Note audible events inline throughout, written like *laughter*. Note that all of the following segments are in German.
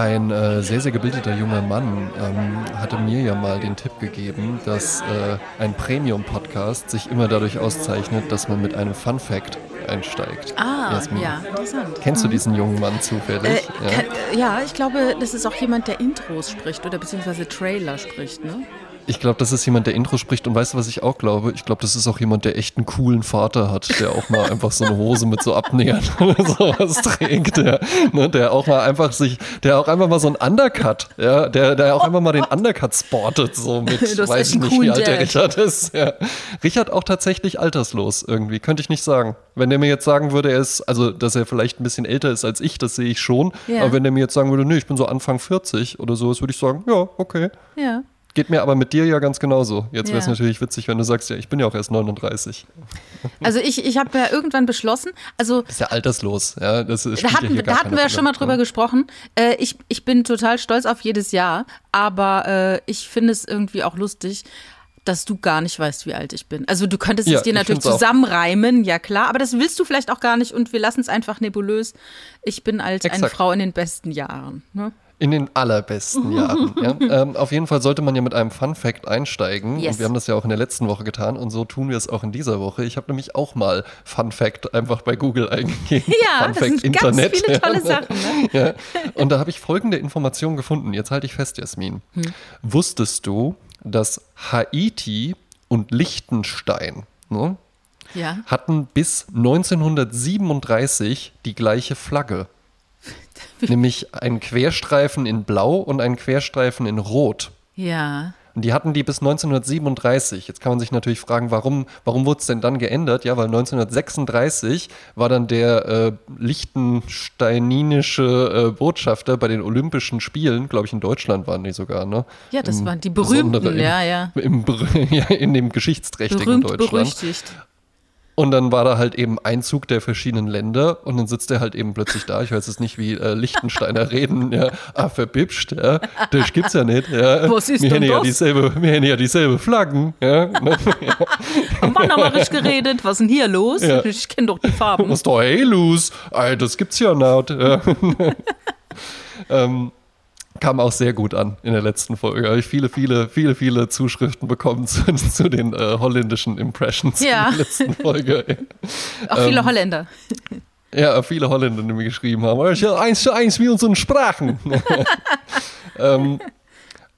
Ein äh, sehr, sehr gebildeter junger Mann ähm, hatte mir ja mal den Tipp gegeben, dass äh, ein Premium-Podcast sich immer dadurch auszeichnet, dass man mit einem Fun-Fact einsteigt. Ah, Jasmin. ja, interessant. Kennst du mhm. diesen jungen Mann zufällig? Äh, ja? Kann, ja? ich glaube, das ist auch jemand, der Intros spricht oder beziehungsweise Trailer spricht, ne? Ich glaube, das ist jemand, der Intro spricht. Und weißt du, was ich auch glaube? Ich glaube, das ist auch jemand, der echt einen coolen Vater hat, der auch mal einfach so eine Hose mit so Abnähern *laughs* oder sowas trägt. Der, ne, der auch mal einfach sich, der auch einfach mal so einen Undercut, ja, der, der auch einfach mal den Undercut sportet, so mit, *laughs* weiß ich nicht, wie alt der Richard ist. Ja. Richard auch tatsächlich alterslos irgendwie, könnte ich nicht sagen. Wenn der mir jetzt sagen würde, er ist, also, dass er vielleicht ein bisschen älter ist als ich, das sehe ich schon. Ja. Aber wenn der mir jetzt sagen würde, nee, ich bin so Anfang 40 oder sowas, würde ich sagen, ja, okay. Ja. Geht mir aber mit dir ja ganz genauso. Jetzt wäre es ja. natürlich witzig, wenn du sagst, ja, ich bin ja auch erst 39. Also ich, ich habe ja irgendwann beschlossen, also. Das ist ja alterslos, ja. Das ist, da hatten, ja da hatten wir ja schon mal drüber ja. gesprochen. Äh, ich, ich bin total stolz auf jedes Jahr, aber äh, ich finde es irgendwie auch lustig, dass du gar nicht weißt, wie alt ich bin. Also du könntest ja, es dir natürlich zusammenreimen, ja klar, aber das willst du vielleicht auch gar nicht und wir lassen es einfach nebulös. Ich bin als Exakt. eine Frau in den besten Jahren. Ne? In den allerbesten Jahren. Ja. *laughs* Ähm, auf jeden Fall sollte man ja mit einem Fun Fact einsteigen. Yes. Und wir haben das ja auch in der letzten Woche getan und so tun wir es auch in dieser Woche. Ich habe nämlich auch mal Fun Fact einfach bei Google eingegeben. *laughs* Ja, Fun das Fact sind Internet. ganz viele tolle *laughs* Sachen. Ne? Ja. Und da habe ich folgende Information gefunden. Jetzt halte ich fest, Jasmin. Hm. Wusstest du, dass Haiti und Liechtenstein ne, ja. hatten bis 1937 die gleiche Flagge? *laughs* nämlich einen Querstreifen in Blau und einen Querstreifen in Rot. Ja. Und die hatten die bis 1937. Jetzt kann man sich natürlich fragen, warum, warum wurde es denn dann geändert? Ja, weil 1936 war dann der äh, lichtensteinische äh, Botschafter bei den Olympischen Spielen, glaube ich, in Deutschland waren die sogar, ne? Ja, das Im waren die berühmten, im, ja, ja. Im, ja. In dem geschichtsträchtigen Berühmt, Deutschland. Berüchtigt. Und dann war da halt eben Einzug der verschiedenen Länder und dann sitzt er halt eben plötzlich da. Ich weiß jetzt nicht, wie äh, Lichtensteiner *laughs* reden. Ja, ah, verbibscht, ja. Das gibt's ja nicht. Ja. Was ist wir denn das? Ja dieselbe, wir haben ja dieselbe Flaggen. Ja. *laughs* richtig geredet? Was ist denn hier los? Ja. Ich kenne doch die Farben. Was ist doch hey los? Das gibt's ja nicht. Ja. *laughs* ähm, kam auch sehr gut an in der letzten Folge. Habe ich viele, viele, viele, viele Zuschriften bekommen *laughs* zu, zu den äh, holländischen Impressions ja. in der letzten Folge. *laughs* auch viele ähm, Holländer. Ja, viele Holländer, die mir geschrieben haben. Eins zu eins wie unseren Sprachen. *laughs* ähm,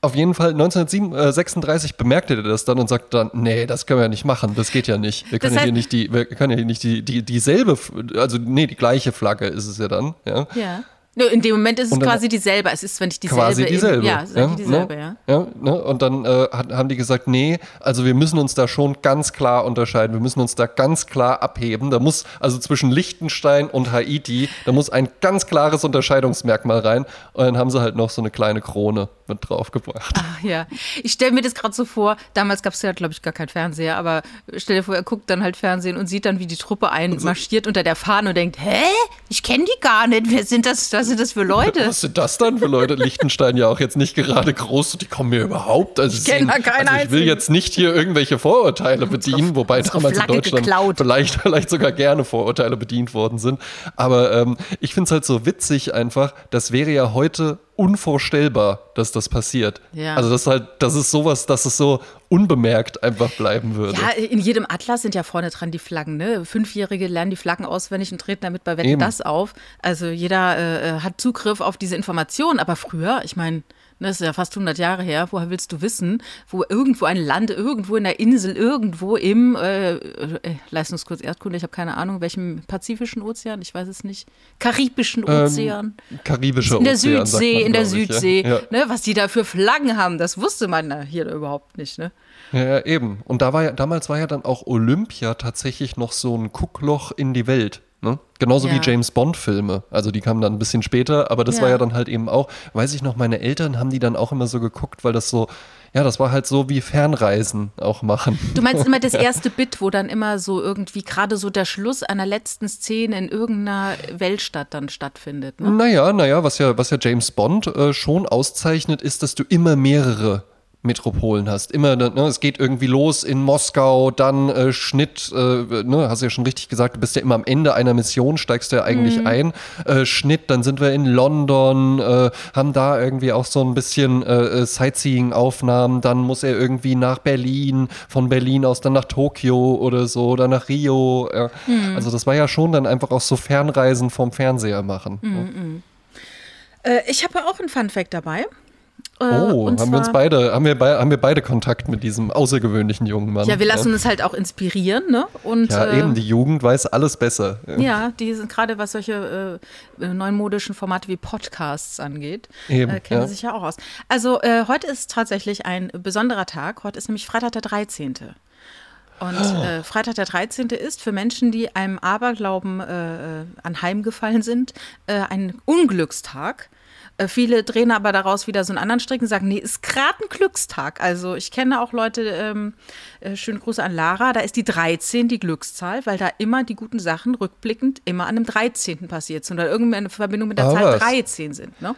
auf jeden Fall 1936 bemerkte er das dann und sagte dann, nee, das können wir ja nicht machen, das geht ja nicht. Wir können ja hier nicht die, wir können ja hier nicht die, die, dieselbe, also nee, die gleiche Flagge ist es ja dann, ja. Ja. In dem Moment ist es quasi dieselbe. Es ist, wenn ich dieselbe. Quasi dieselbe. Ja, ja, dieselbe, ne? ja. ja ne? Und dann äh, haben die gesagt, nee, also wir müssen uns da schon ganz klar unterscheiden. Wir müssen uns da ganz klar abheben. Da muss, also zwischen Liechtenstein und Haiti, da muss ein ganz klares Unterscheidungsmerkmal rein. Und dann haben sie halt noch so eine kleine Krone mit draufgebracht. Ach ja. Ich stelle mir das gerade so vor, damals gab es ja, glaube ich, gar keinen Fernseher, aber stell dir vor, er guckt dann halt Fernsehen und sieht dann, wie die Truppe einmarschiert unter der Fahne und denkt, hä? Ich kenne die gar nicht. Wer sind das? Was sind das für Leute? Was sind das dann für Leute? Liechtenstein ja auch jetzt nicht gerade groß. Die kommen mir überhaupt. Also ich keinen also Ich will jetzt nicht hier irgendwelche Vorurteile bedienen, wobei damals in Deutschland vielleicht, vielleicht sogar gerne Vorurteile bedient worden sind. Aber ähm, ich finde es halt so witzig einfach. Das wäre ja heute unvorstellbar, dass das passiert. Ja. Also das ist halt, das ist sowas, dass es so unbemerkt einfach bleiben würde. Ja, in jedem Atlas sind ja vorne dran die Flaggen. Ne? Fünfjährige lernen die Flaggen auswendig und treten damit bei Wetten das auf. Also jeder äh, äh, hat Zugriff auf diese Informationen. Aber früher, ich meine, das ist ja fast 100 Jahre her. Woher willst du wissen, wo irgendwo ein Land, irgendwo in der Insel, irgendwo im äh, äh, Leistungskurs Erdkunde, ich habe keine Ahnung, welchem Pazifischen Ozean, ich weiß es nicht, Karibischen ähm, Ozean. Ähm, Karibischer in der Ozean, Südsee, man, in der Südsee, ja. ne, was die da für Flaggen haben, das wusste man hier überhaupt nicht, ne? Ja, eben. Und da war ja, damals war ja dann auch Olympia tatsächlich noch so ein Guckloch in die Welt. Ne? Genauso ja. wie James Bond-Filme. Also die kamen dann ein bisschen später, aber das ja. war ja dann halt eben auch, weiß ich noch, meine Eltern haben die dann auch immer so geguckt, weil das so, ja, das war halt so wie Fernreisen auch machen. Du meinst immer das *laughs* erste Bit, wo dann immer so irgendwie gerade so der Schluss einer letzten Szene in irgendeiner Weltstadt dann stattfindet. Ne? Naja, naja, was ja, was ja James Bond äh, schon auszeichnet, ist, dass du immer mehrere Metropolen hast. Immer, ne, es geht irgendwie los in Moskau, dann äh, Schnitt, äh, ne, hast du ja schon richtig gesagt, du bist ja immer am Ende einer Mission, steigst ja eigentlich mhm. ein. Äh, Schnitt, dann sind wir in London, äh, haben da irgendwie auch so ein bisschen äh, äh, Sightseeing-Aufnahmen, dann muss er irgendwie nach Berlin, von Berlin aus dann nach Tokio oder so, oder nach Rio. Mhm. Also das war ja schon dann einfach auch so Fernreisen vom Fernseher machen. Mhm. mhm. ich habe auch ein Fun-Fact dabei. Äh, oh, haben wir uns beide, haben wir, be haben wir beide Kontakt mit diesem außergewöhnlichen jungen Mann. Ja, wir lassen ja. uns halt auch inspirieren, ne? Und, ja, äh, eben, die Jugend weiß alles besser. Ja, die sind gerade, was solche äh, neumodischen Formate wie Podcasts angeht, eben, äh, kennen ja. sich ja auch aus. Also äh, heute ist tatsächlich ein besonderer Tag. Heute ist nämlich Freitag der 13. Und oh. äh, Freitag der 13. ist für Menschen, die einem Aberglauben äh, anheimgefallen sind, äh, ein Unglückstag. Äh, viele drehen aber daraus wieder so einen anderen Strick und sagen, nee, ist gerade ein Glückstag. Also ich kenne auch Leute, ähm, äh, schöne Grüße an Lara, da ist die 13 die Glückszahl, weil da immer die guten Sachen rückblickend immer an dem 13. passiert sind oder irgendeine Verbindung mit der ah, Zahl was. 13 sind. Ne?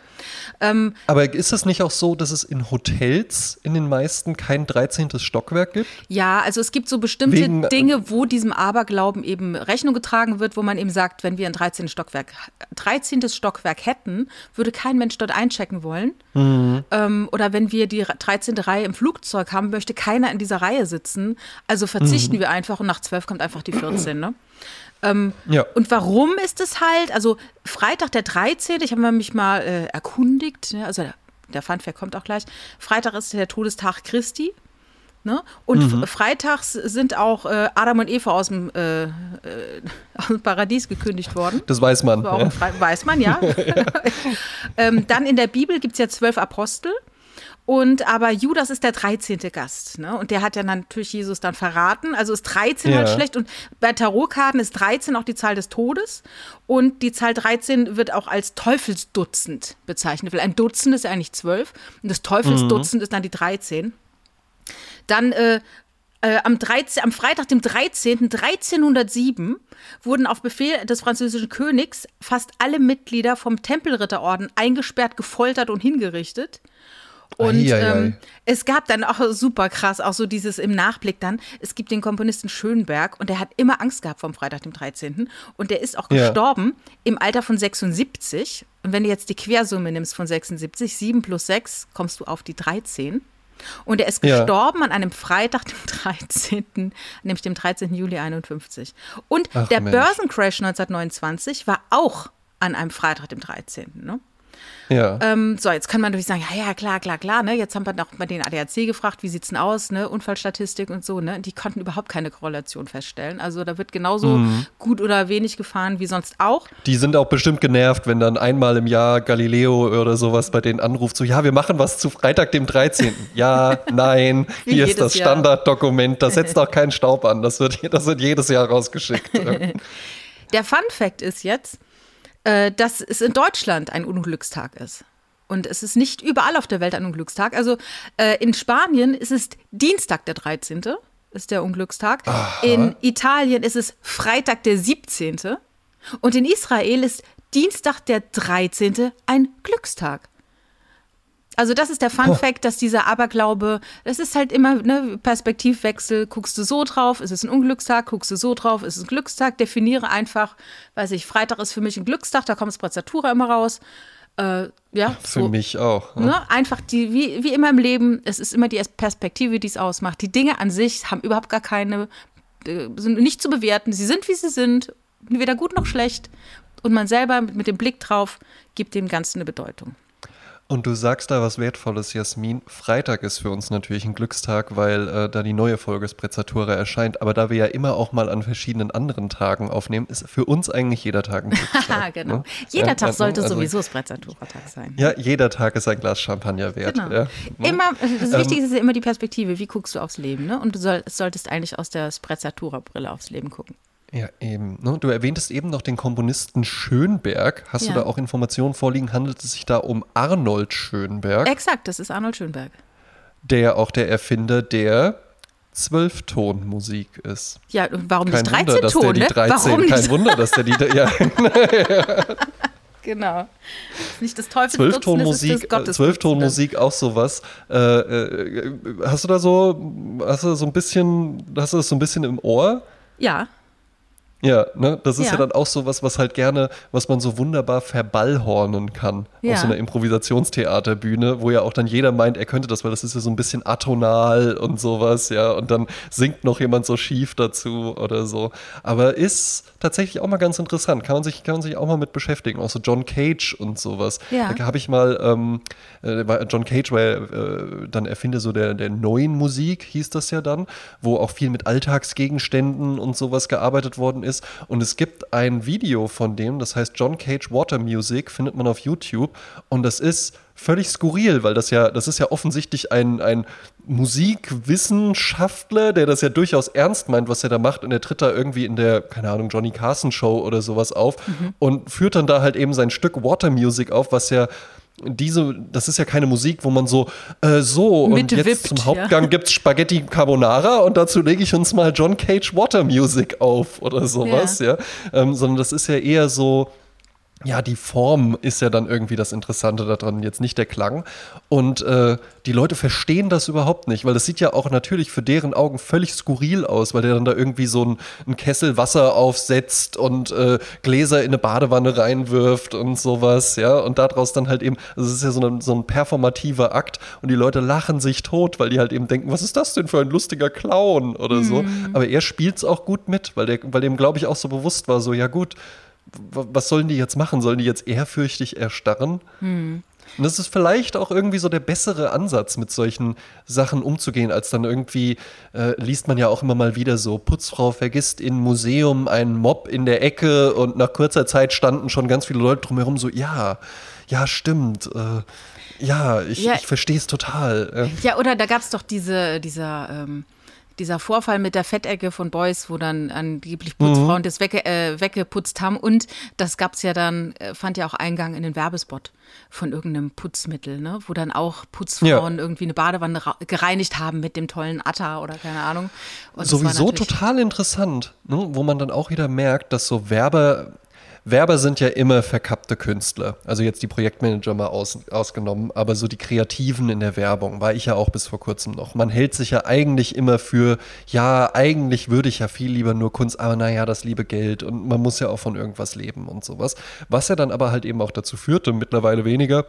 Ähm, aber ist es nicht auch so, dass es in Hotels in den meisten kein 13. Stockwerk gibt? Ja, also es gibt so bestimmte Wegen, äh, Dinge, wo diesem Aberglauben eben Rechnung getragen wird, wo man eben sagt, wenn wir ein 13. Stockwerk, 13. Stockwerk hätten, würde kein Mensch Mensch dort einchecken wollen. Mhm. Ähm, oder wenn wir die 13. Reihe im Flugzeug haben, möchte keiner in dieser Reihe sitzen. Also verzichten mhm. wir einfach und nach 12 kommt einfach die 14. Ne? Ähm, ja. Und warum ist es halt? Also Freitag der 13. Ich habe mich mal äh, erkundigt. Ja, also der, der Funfair kommt auch gleich. Freitag ist der Todestag Christi. Ne? Und mhm. freitags sind auch äh, Adam und Eva aus dem, äh, äh, *laughs* aus dem, Paradies gekündigt worden. Das weiß man. Das ja. Weiß man, ja. *laughs* ähm, dann in der Bibel gibt es ja zwölf Apostel. Und aber Judas ist der 13. Gast, ne? Und der hat ja natürlich Jesus dann verraten. Also ist 13 halt ja. halt schlecht. Und bei Tarotkarten ist 13 auch die Zahl des Todes. Und die Zahl 13 wird auch als Teufelsdutzend bezeichnet. Weil ein Dutzend ist ja eigentlich zwölf. Und das Teufelsdutzend mhm. ist dann die 13. Dann äh, äh, am, 13, am Freitag, dem 13. 1307, wurden auf Befehl des französischen Königs fast alle Mitglieder vom Tempelritterorden eingesperrt, gefoltert und hingerichtet. Und ähm, es gab dann auch super krass, auch so dieses im Nachblick dann, es gibt den Komponisten Schönberg und der hat immer Angst gehabt vom Freitag, dem 13. Und der ist auch ja. gestorben im Alter von 76. Und wenn du jetzt die Quersumme nimmst von 76, 7 plus 6, kommst du auf die 13. Und er ist gestorben ja. an einem Freitag, dem 13., nämlich dem 13. Juli 51. Und Ach, der Mensch. Börsencrash 1929 war auch an einem Freitag, dem 13. Ne? Ja. Ähm, so, jetzt kann man natürlich sagen, ja, ja, klar, klar, klar, ne? Jetzt haben wir noch mal den ADAC gefragt, wie sieht's denn aus, ne? Unfallstatistik und so, ne? Die konnten überhaupt keine Korrelation feststellen. Also da wird genauso mhm. gut oder wenig gefahren wie sonst auch. Die sind auch bestimmt genervt, wenn dann einmal im Jahr Galileo oder sowas bei denen anruft, so, ja, wir machen was zu Freitag, dem 13. *laughs* ja, nein, hier ist das Standarddokument, da setzt auch keinen Staub an. Das wird, *laughs* das wird jedes Jahr rausgeschickt. *laughs* Der Fun Fact ist jetzt, äh, dass es in Deutschland ein Unglückstag ist. Und es ist nicht überall auf der Welt ein Unglückstag. Also äh, in Spanien ist es Dienstag der 13. ist der Unglückstag. Aha. In Italien ist es Freitag der 17. Und in Israel ist Dienstag der 13. ein Glückstag. Also das ist der Fun Fact, dass dieser Aberglaube, das ist halt immer ne Perspektivwechsel. Guckst du so drauf, ist es ein Unglückstag. Guckst du so drauf, ist es ein Glückstag. Definiere einfach, weiß ich, Freitag ist für mich ein Glückstag, da kommt Sprezzatura immer raus. Äh, ja, für so, mich auch. Ne? Ne? Einfach die, wie, wie immer im Leben, es ist immer die Perspektive, die es ausmacht. Die Dinge an sich haben überhaupt gar keine, äh, sind nicht zu bewerten. Sie sind, wie sie sind, weder gut noch schlecht. Und man selber mit dem Blick drauf gibt dem Ganzen eine Bedeutung. Und du sagst da was Wertvolles, Jasmin. Freitag ist für uns natürlich ein Glückstag, weil äh, da die neue Folge Sprezzatura erscheint. Aber da wir ja immer auch mal an verschiedenen anderen Tagen aufnehmen, ist für uns eigentlich jeder Tag ein *laughs* Glückstag. genau. Ne? Jeder ja, Tag sollte also, sowieso Sprezzatura-Tag sein. Ja, jeder Tag ist ein Glas Champagner wert. Genau. Ja, ne? Immer, das ähm, Wichtigste ist ja immer die Perspektive. Wie guckst du aufs Leben? Ne? Und du soll, solltest eigentlich aus der Sprezzatura-Brille aufs Leben gucken. Ja, eben. Ne? Du erwähntest eben noch den Komponisten Schönberg. Hast ja. du da auch Informationen vorliegen? Handelt es sich da um Arnold Schönberg? Exakt, das ist Arnold Schönberg. Der auch der Erfinder der Zwölftonmusik ist. Ja, warum kein nicht 13 Wunder, Ton, ne? 13, warum nicht? Kein Wunder, dass der die. Ja. genau. Nicht das Teufels Zwölftonmusik, äh, Zwölftonmusik auch sowas. Äh, äh, hast du da so, hast du so ein bisschen, hast du das so ein bisschen im Ohr? Ja. Ja, ne? Das ist ja. ja. dann auch so was, was halt gerne, was man so wunderbar verballhornen kann ja. auf so einer Improvisationstheaterbühne, wo ja auch dann jeder meint, er könnte das, weil das ist ja so ein bisschen atonal und sowas, ja, und dann singt noch jemand so schief dazu oder so. Aber ist tatsächlich auch mal ganz interessant, kann man sich, kann man sich auch mal mit beschäftigen, auch so John Cage und sowas. Ja. Da habe ich mal, ähm, äh, John Cage war ja äh, dann Erfinder so der, der neuen Musik, hieß das ja dann, wo auch viel mit Alltagsgegenständen und sowas gearbeitet worden ist ist. Und es gibt ein Video von dem, das heißt John Cage Water Music, findet man auf YouTube. Und das ist völlig skurril, weil das ja, das ist ja offensichtlich ein, ein Musikwissenschaftler, der das ja durchaus ernst meint, was er da macht. Und er tritt da irgendwie in der, keine Ahnung, Johnny Carson Show oder sowas auf mhm. und führt dann da halt eben sein Stück Water Music auf, was ja diese, das ist ja keine Musik, wo man so, äh, so und jetzt wippt, zum Hauptgang ja. es Spaghetti Carbonara und dazu lege ich uns mal John Cage Water Music auf oder sowas, ja. ja? Ähm, sondern das ist ja eher so, ja, die Form ist ja dann irgendwie das Interessante daran, jetzt nicht der Klang. Und äh, die Leute verstehen das überhaupt nicht, weil das sieht ja auch natürlich für deren Augen völlig skurril aus, weil der dann da irgendwie so ein, ein Kessel Wasser aufsetzt und äh, Gläser in eine Badewanne reinwirft und sowas, ja. Und daraus dann halt eben, also es ist ja so ein, so ein performativer Akt und die Leute lachen sich tot, weil die halt eben denken, was ist das denn für ein lustiger Clown oder so. Mhm. Aber er spielt es auch gut mit, weil, der, weil dem, glaube ich, auch so bewusst war, so, ja gut, was sollen die jetzt machen? Sollen die jetzt ehrfürchtig erstarren? Hm. Und das ist vielleicht auch irgendwie so der bessere Ansatz, mit solchen Sachen umzugehen, als dann irgendwie, äh, liest man ja auch immer mal wieder so, Putzfrau vergisst in Museum einen Mob in der Ecke und nach kurzer Zeit standen schon ganz viele Leute drumherum so, ja, ja, stimmt, äh, ja, ich, ja. ich verstehe es total. Ja, oder da gab es doch diese, dieser, ähm, dieser Vorfall mit der Fettecke von Beuys, wo dann angeblich Putzfrauen mhm. das wegge äh, weggeputzt haben. Und das gab es ja dann, äh, fand ja auch Eingang in den Werbespot von irgendeinem Putzmittel, ne? wo dann auch Putzfrauen ja. irgendwie eine Badewanne gereinigt haben mit dem tollen Atta oder keine Ahnung. Und Sowieso total interessant, ne? wo man dann auch wieder merkt, dass so Werbe Werber sind ja immer verkappte Künstler. Also jetzt die Projektmanager mal aus, ausgenommen, aber so die Kreativen in der Werbung war ich ja auch bis vor kurzem noch. Man hält sich ja eigentlich immer für, ja, eigentlich würde ich ja viel lieber nur Kunst, aber naja, das liebe Geld und man muss ja auch von irgendwas leben und sowas. Was ja dann aber halt eben auch dazu führte, mittlerweile weniger,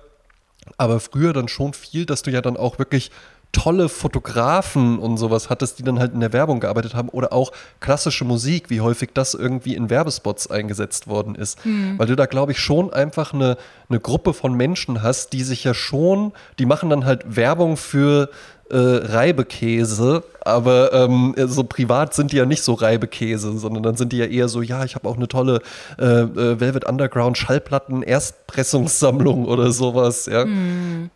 aber früher dann schon viel, dass du ja dann auch wirklich tolle Fotografen und sowas hattest, die dann halt in der Werbung gearbeitet haben oder auch klassische Musik, wie häufig das irgendwie in Werbespots eingesetzt worden ist. Mhm. Weil du da, glaube ich, schon einfach eine, eine Gruppe von Menschen hast, die sich ja schon, die machen dann halt Werbung für äh, Reibekäse, aber ähm, so privat sind die ja nicht so Reibekäse, sondern dann sind die ja eher so, ja, ich habe auch eine tolle äh, äh, Velvet Underground Schallplatten Erstpressungssammlung oder sowas, ja. Mhm.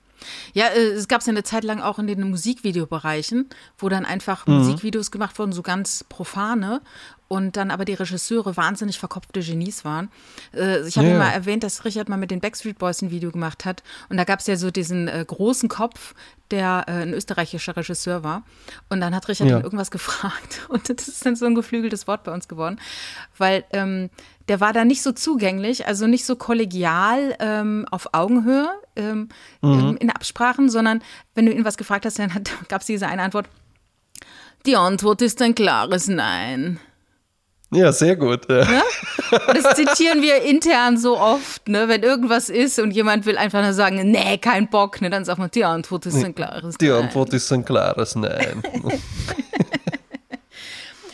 Ja, äh, es gab es ja eine Zeit lang auch in den Musikvideobereichen, wo dann einfach mhm. Musikvideos gemacht wurden, so ganz profane und dann aber die Regisseure wahnsinnig verkopfte Genies waren. Äh, ich habe ja. mal erwähnt, dass Richard mal mit den Backstreet Boys ein Video gemacht hat und da gab es ja so diesen äh, großen Kopf, der äh, ein österreichischer Regisseur war und dann hat Richard ja. ihn irgendwas *laughs* gefragt und das ist dann so ein geflügeltes Wort bei uns geworden, weil ähm, der war da nicht so zugänglich, also nicht so kollegial ähm, auf Augenhöhe ähm, mhm. in Absprachen, sondern wenn du ihn was gefragt hast, dann *laughs* gab es diese eine Antwort. Die Antwort ist ein klares Nein. Ja, sehr gut. Ja. Ne? Das zitieren wir intern so oft, ne? wenn irgendwas ist und jemand will einfach nur sagen, nee, kein Bock, ne? dann sagt man, die Antwort ist ein klares die Nein. Die Antwort ist ein klares Nein. *laughs* *laughs*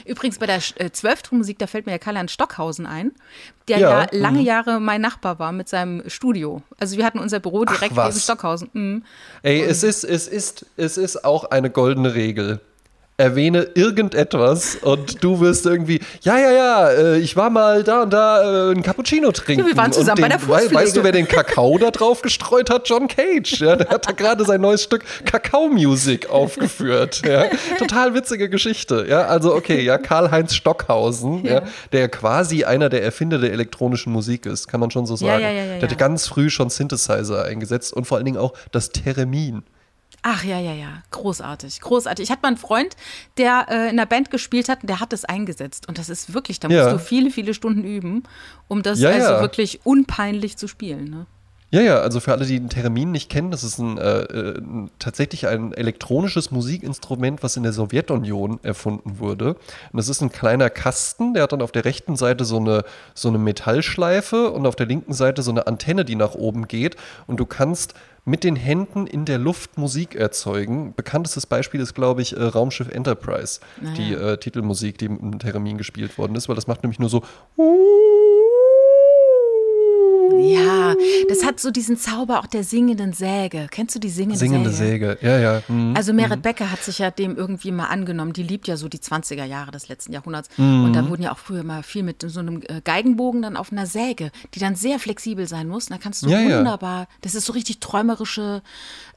Übrigens bei der äh, Zwölftonmusik, da fällt mir ja Karl-Heinz Stockhausen ein, der ja, ja lange mhm. Jahre mein Nachbar war mit seinem Studio. Also wir hatten unser Büro direkt neben Stockhausen. Mhm. Ey, es ist, es, ist, es ist auch eine goldene Regel erwähne irgendetwas und du wirst irgendwie, ja, ja, ja, äh, ich war mal da und da äh, ein Cappuccino trinken. Wir waren zusammen den, bei der Fußpflege. Weißt du, wer den Kakao da drauf gestreut hat? John Cage. Ja, der hat da gerade sein neues Stück Kakao-Music aufgeführt. Ja. Total witzige Geschichte. Ja, also okay, ja, Karl-Heinz Stockhausen, ja. der quasi einer der Erfinder der elektronischen Musik ist, kann man schon so sagen. Der hat ganz früh schon Synthesizer eingesetzt und vor allen Dingen auch das Theremin. Ach ja, ja, ja, großartig, großartig. Ich hatte mal einen Freund, der äh, in der Band gespielt hat, der hat es eingesetzt. Und das ist wirklich, da musst ja. du viele, viele Stunden üben, um das ja, also ja. wirklich unpeinlich zu spielen. Ne? Ja, ja, also für alle, die den Termin nicht kennen, das ist ein, äh, äh, tatsächlich ein elektronisches Musikinstrument, was in der Sowjetunion erfunden wurde. Und das ist ein kleiner Kasten, der hat dann auf der rechten Seite so eine, so eine Metallschleife und auf der linken Seite so eine Antenne, die nach oben geht. Und du kannst mit den Händen in der Luft Musik erzeugen. Bekanntestes Beispiel ist, glaube ich, äh, Raumschiff Enterprise, naja. die äh, Titelmusik, die im Termin gespielt worden ist, weil das macht nämlich nur so. Ja, das hat so diesen Zauber auch der singenden Säge. Kennst du die singende, singende Säge? Singende Säge, ja, ja. Mhm. Also Merit mhm. Becker hat sich ja dem irgendwie mal angenommen. Die liebt ja so die 20er Jahre des letzten Jahrhunderts. Mhm. Und da wurden ja auch früher mal viel mit so einem äh, Geigenbogen dann auf einer Säge, die dann sehr flexibel sein muss. da kannst du ja, wunderbar, ja. das ist so richtig träumerische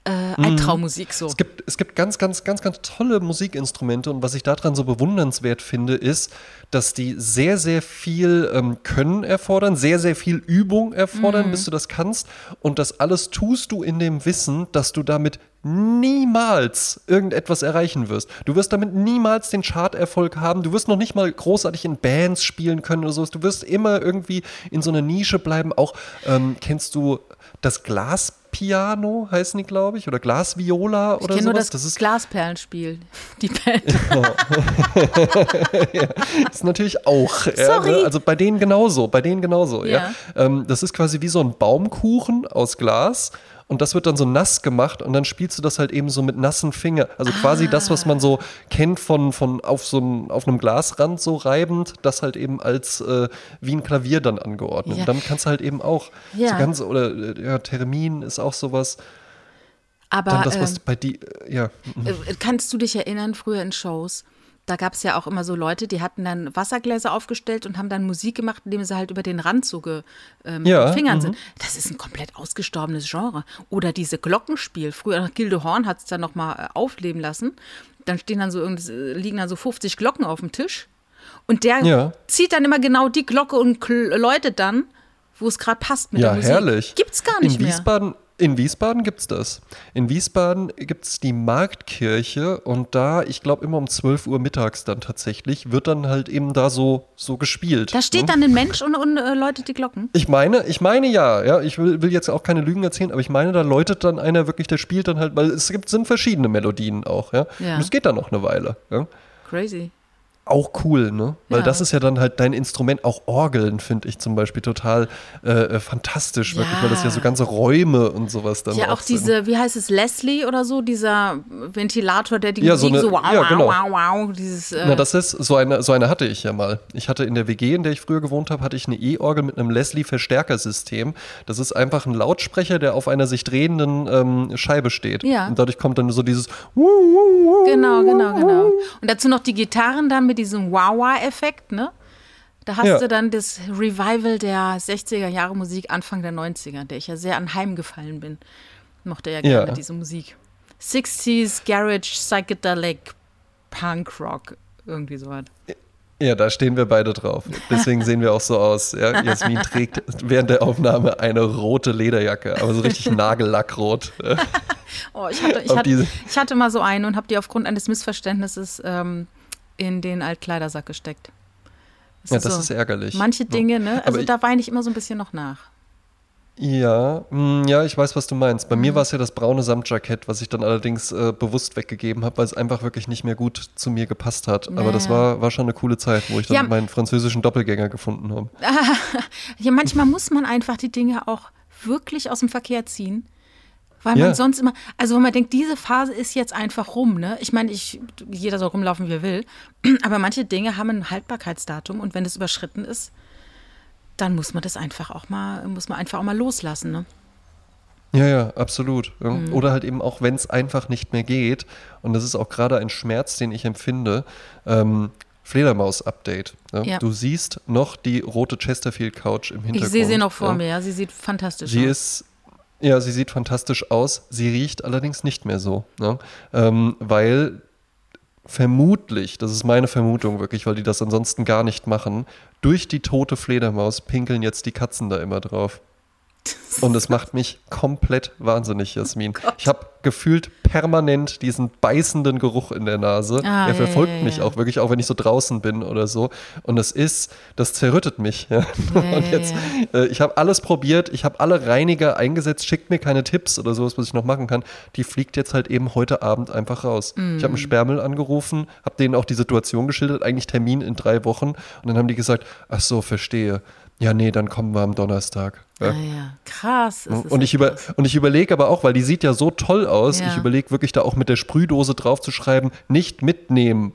äh, mhm. Albtraummusik so. Es gibt, es gibt ganz, ganz, ganz, ganz tolle Musikinstrumente und was ich daran so bewundernswert finde, ist, dass die sehr, sehr viel ähm, Können erfordern, sehr, sehr viel Übung erfordern, mhm. bis du das kannst. Und das alles tust du in dem Wissen, dass du damit niemals irgendetwas erreichen wirst. Du wirst damit niemals den Charterfolg haben. Du wirst noch nicht mal großartig in Bands spielen können oder sowas. Du wirst immer irgendwie in so einer Nische bleiben. Auch ähm, kennst du das Glaspiano heißen die, glaube ich, oder Glasviola oder sowas. Nur das, das ist Glasperlenspiel, die *laughs* Band. *laughs* ja, ist natürlich auch. Sorry. Ja, also bei denen genauso, bei denen genauso. Ja. ja. Ähm, das ist quasi wie so ein Baumkuchen aus Glas und das wird dann so nass gemacht und dann spielst du das halt eben so mit nassen Fingern. Also quasi ah. das, was man so kennt von, von auf so einem, auf einem Glasrand so reibend, das halt eben als äh, wie ein Klavier dann angeordnet. Ja. dann kannst du halt eben auch ja. so ganz, oder äh, ja, Termin ist auch sowas. Aber dann das, was ähm, bei die, äh, ja. Äh, kannst du dich erinnern, früher in Shows? Da gab es ja auch immer so Leute, die hatten dann Wassergläser aufgestellt und haben dann Musik gemacht, indem sie halt über den Rand so ähm, ja, Fingern sind. Mhm. Das ist ein komplett ausgestorbenes Genre. Oder diese Glockenspiel. Früher Gilde Horn hat es dann nochmal äh, aufleben lassen. Dann stehen dann so liegen dann so 50 Glocken auf dem Tisch. Und der ja. zieht dann immer genau die Glocke und läutet dann, wo es gerade passt mit ja, der Musik. Herrlich. Gibt's gar nicht In Wiesbaden, mehr. In Wiesbaden gibt es das. In Wiesbaden gibt es die Marktkirche und da, ich glaube, immer um 12 Uhr mittags dann tatsächlich, wird dann halt eben da so, so gespielt. Da steht ne? dann ein Mensch und, und äh, läutet die Glocken. Ich meine, ich meine ja, ja, ich will, will, jetzt auch keine Lügen erzählen, aber ich meine, da läutet dann einer wirklich, der spielt dann halt, weil es gibt, sind verschiedene Melodien auch, ja. ja. Und es geht dann noch eine Weile. Ja? Crazy auch cool, ne? Weil ja. das ist ja dann halt dein Instrument. Auch Orgeln finde ich zum Beispiel total äh, äh, fantastisch, ja. wirklich, weil das ja so ganze Räume und sowas dann Ja, auch, auch diese, wie heißt es, Leslie oder so, dieser Ventilator, der die ja, Musik so, eine, so wow, ja, genau. wow, wow, dieses. Äh Na, das ist, so eine, so eine hatte ich ja mal. Ich hatte in der WG, in der ich früher gewohnt habe, hatte ich eine E-Orgel mit einem Leslie-Verstärkersystem. Das ist einfach ein Lautsprecher, der auf einer sich drehenden ähm, Scheibe steht. Ja. Und dadurch kommt dann so dieses Genau, genau, genau. Und dazu noch die Gitarren dann mit diesem Wawa-Effekt, ne? Da hast ja. du dann das Revival der 60er Jahre Musik Anfang der 90er, der ich ja sehr anheimgefallen bin. Mochte ja gerne ja. diese Musik. 60s, Garage, Psychedelic, Punk Rock, irgendwie sowas. Ja, da stehen wir beide drauf. Deswegen sehen wir auch so aus. Ja, Jasmin trägt während der Aufnahme eine rote Lederjacke, aber so richtig nagellackrot. *laughs* oh, ich hatte, ich, hatte, ich hatte mal so einen und habe die aufgrund eines Missverständnisses ähm, in den Altkleidersack gesteckt. Das ja, ist das so. ist ärgerlich. Manche Dinge, ne? Also da weine ich immer so ein bisschen noch nach. Ja, mh, mm, ja, ich weiß, was du meinst. Bei mhm. mir war es ja das braune Samtjackett, was ich dann allerdings äh, bewusst weggegeben habe, weil es einfach wirklich nicht mehr gut zu mir gepasst hat. Naja. Aber das war, war schon eine coole Zeit, wo ich dann ja. meinen französischen Doppelgänger gefunden habe. *laughs* ja, manchmal muss man einfach die Dinge auch wirklich aus dem Verkehr ziehen. Weil man ja. sonst immer, also wenn man denkt, diese Phase ist jetzt einfach rum, ne? Ich meine, ich, jeder soll rumlaufen, wie er will, *clears throat* aber manche Dinge haben ein Haltbarkeitsdatum und wenn es überschritten ist, dann muss man das einfach auch mal, muss man einfach auch mal loslassen, ne? Ja, ja, absolut. Mhm. Oder halt eben auch, wenn es einfach nicht mehr geht, und das ist auch gerade ein Schmerz, den ich empfinde, ähm, Fledermaus-Update. Ne? Ja. Du siehst noch die rote Chesterfield-Couch im Hintergrund. Ich sehe sie noch vor ja. mir, ja. Sie sieht fantastisch sie aus. Ist, ja, sie sieht fantastisch aus. Sie riecht allerdings nicht mehr so. Ne? Ähm, weil vermutlich, das ist meine Vermutung wirklich, weil die das ansonsten gar nicht machen, durch die tote Fledermaus pinkeln jetzt die Katzen da immer drauf. *laughs* Und es macht mich komplett wahnsinnig, Jasmin. Oh ich habe gefühlt permanent diesen beißenden Geruch in der Nase. Ah, der verfolgt ja, ja, mich auch wirklich, auch wenn ich so draußen bin oder so. Und das ist, das zerrüttet mich. *laughs* und jetzt, äh, ich habe alles probiert, ich habe alle Reiniger eingesetzt, schickt mir keine Tipps oder sowas, was ich noch machen kann. Die fliegt jetzt halt eben heute Abend einfach raus. Mm. Ich habe einen Sperrmüll angerufen, habe denen auch die Situation geschildert, eigentlich Termin in drei Wochen. Und dann haben die gesagt, ach so, verstehe. Ja, nee, dann kommen wir am Donnerstag. Ja. Ah ja, krass. Und ich, über, und ich überlege aber auch, weil die sieht ja so toll aus, ja. ich überlege wirklich da auch mit der Sprühdose drauf zu schreiben, nicht mitnehmen,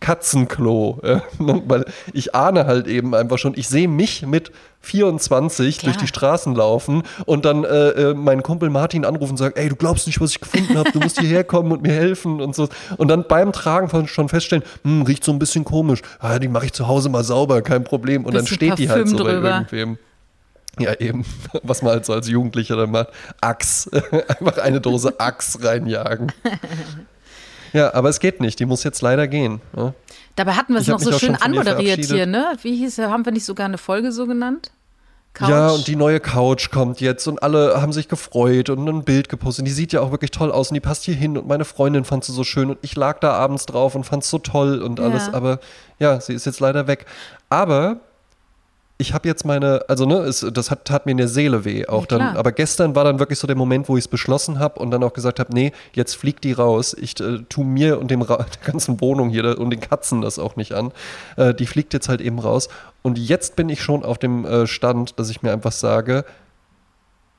Katzenklo. Äh, *laughs* weil ich ahne halt eben einfach schon, ich sehe mich mit 24 Klar. durch die Straßen laufen und dann äh, äh, meinen Kumpel Martin anrufen und sagen, ey, du glaubst nicht, was ich gefunden habe, du musst hierher kommen und mir helfen und so. Und dann beim Tragen schon feststellen, hm, riecht so ein bisschen komisch. Ah, die mache ich zu Hause mal sauber, kein Problem. Und dann steht die halt so drüber. bei irgendwem. Ja, eben, *laughs* was man halt so als Jugendlicher dann macht. Axt. *laughs* Einfach eine Dose Axt reinjagen. Ja, aber es geht nicht. Die muss jetzt leider gehen. Ja. Dabei hatten wir es noch so schön anmoderiert hier, ne? Wie hieß? Haben wir nicht sogar eine Folge so genannt? Couch. Ja, und die neue Couch kommt jetzt und alle haben sich gefreut und ein Bild gepostet. Die sieht ja auch wirklich toll aus und die passt hier hin und meine Freundin fand sie so schön und ich lag da abends drauf und fand es so toll und alles. Ja. Aber ja, sie ist jetzt leider weg. Aber ich habe jetzt meine, also ne, es, das hat, tat mir in der Seele weh auch ja, dann. Aber gestern war dann wirklich so der Moment, wo ich es beschlossen habe und dann auch gesagt habe, nee, jetzt fliegt die raus. Ich äh, tu mir und dem Ra *laughs* der ganzen Wohnung hier und den Katzen das auch nicht an. Äh, die fliegt jetzt halt eben raus. Und jetzt bin ich schon auf dem äh, Stand, dass ich mir einfach sage,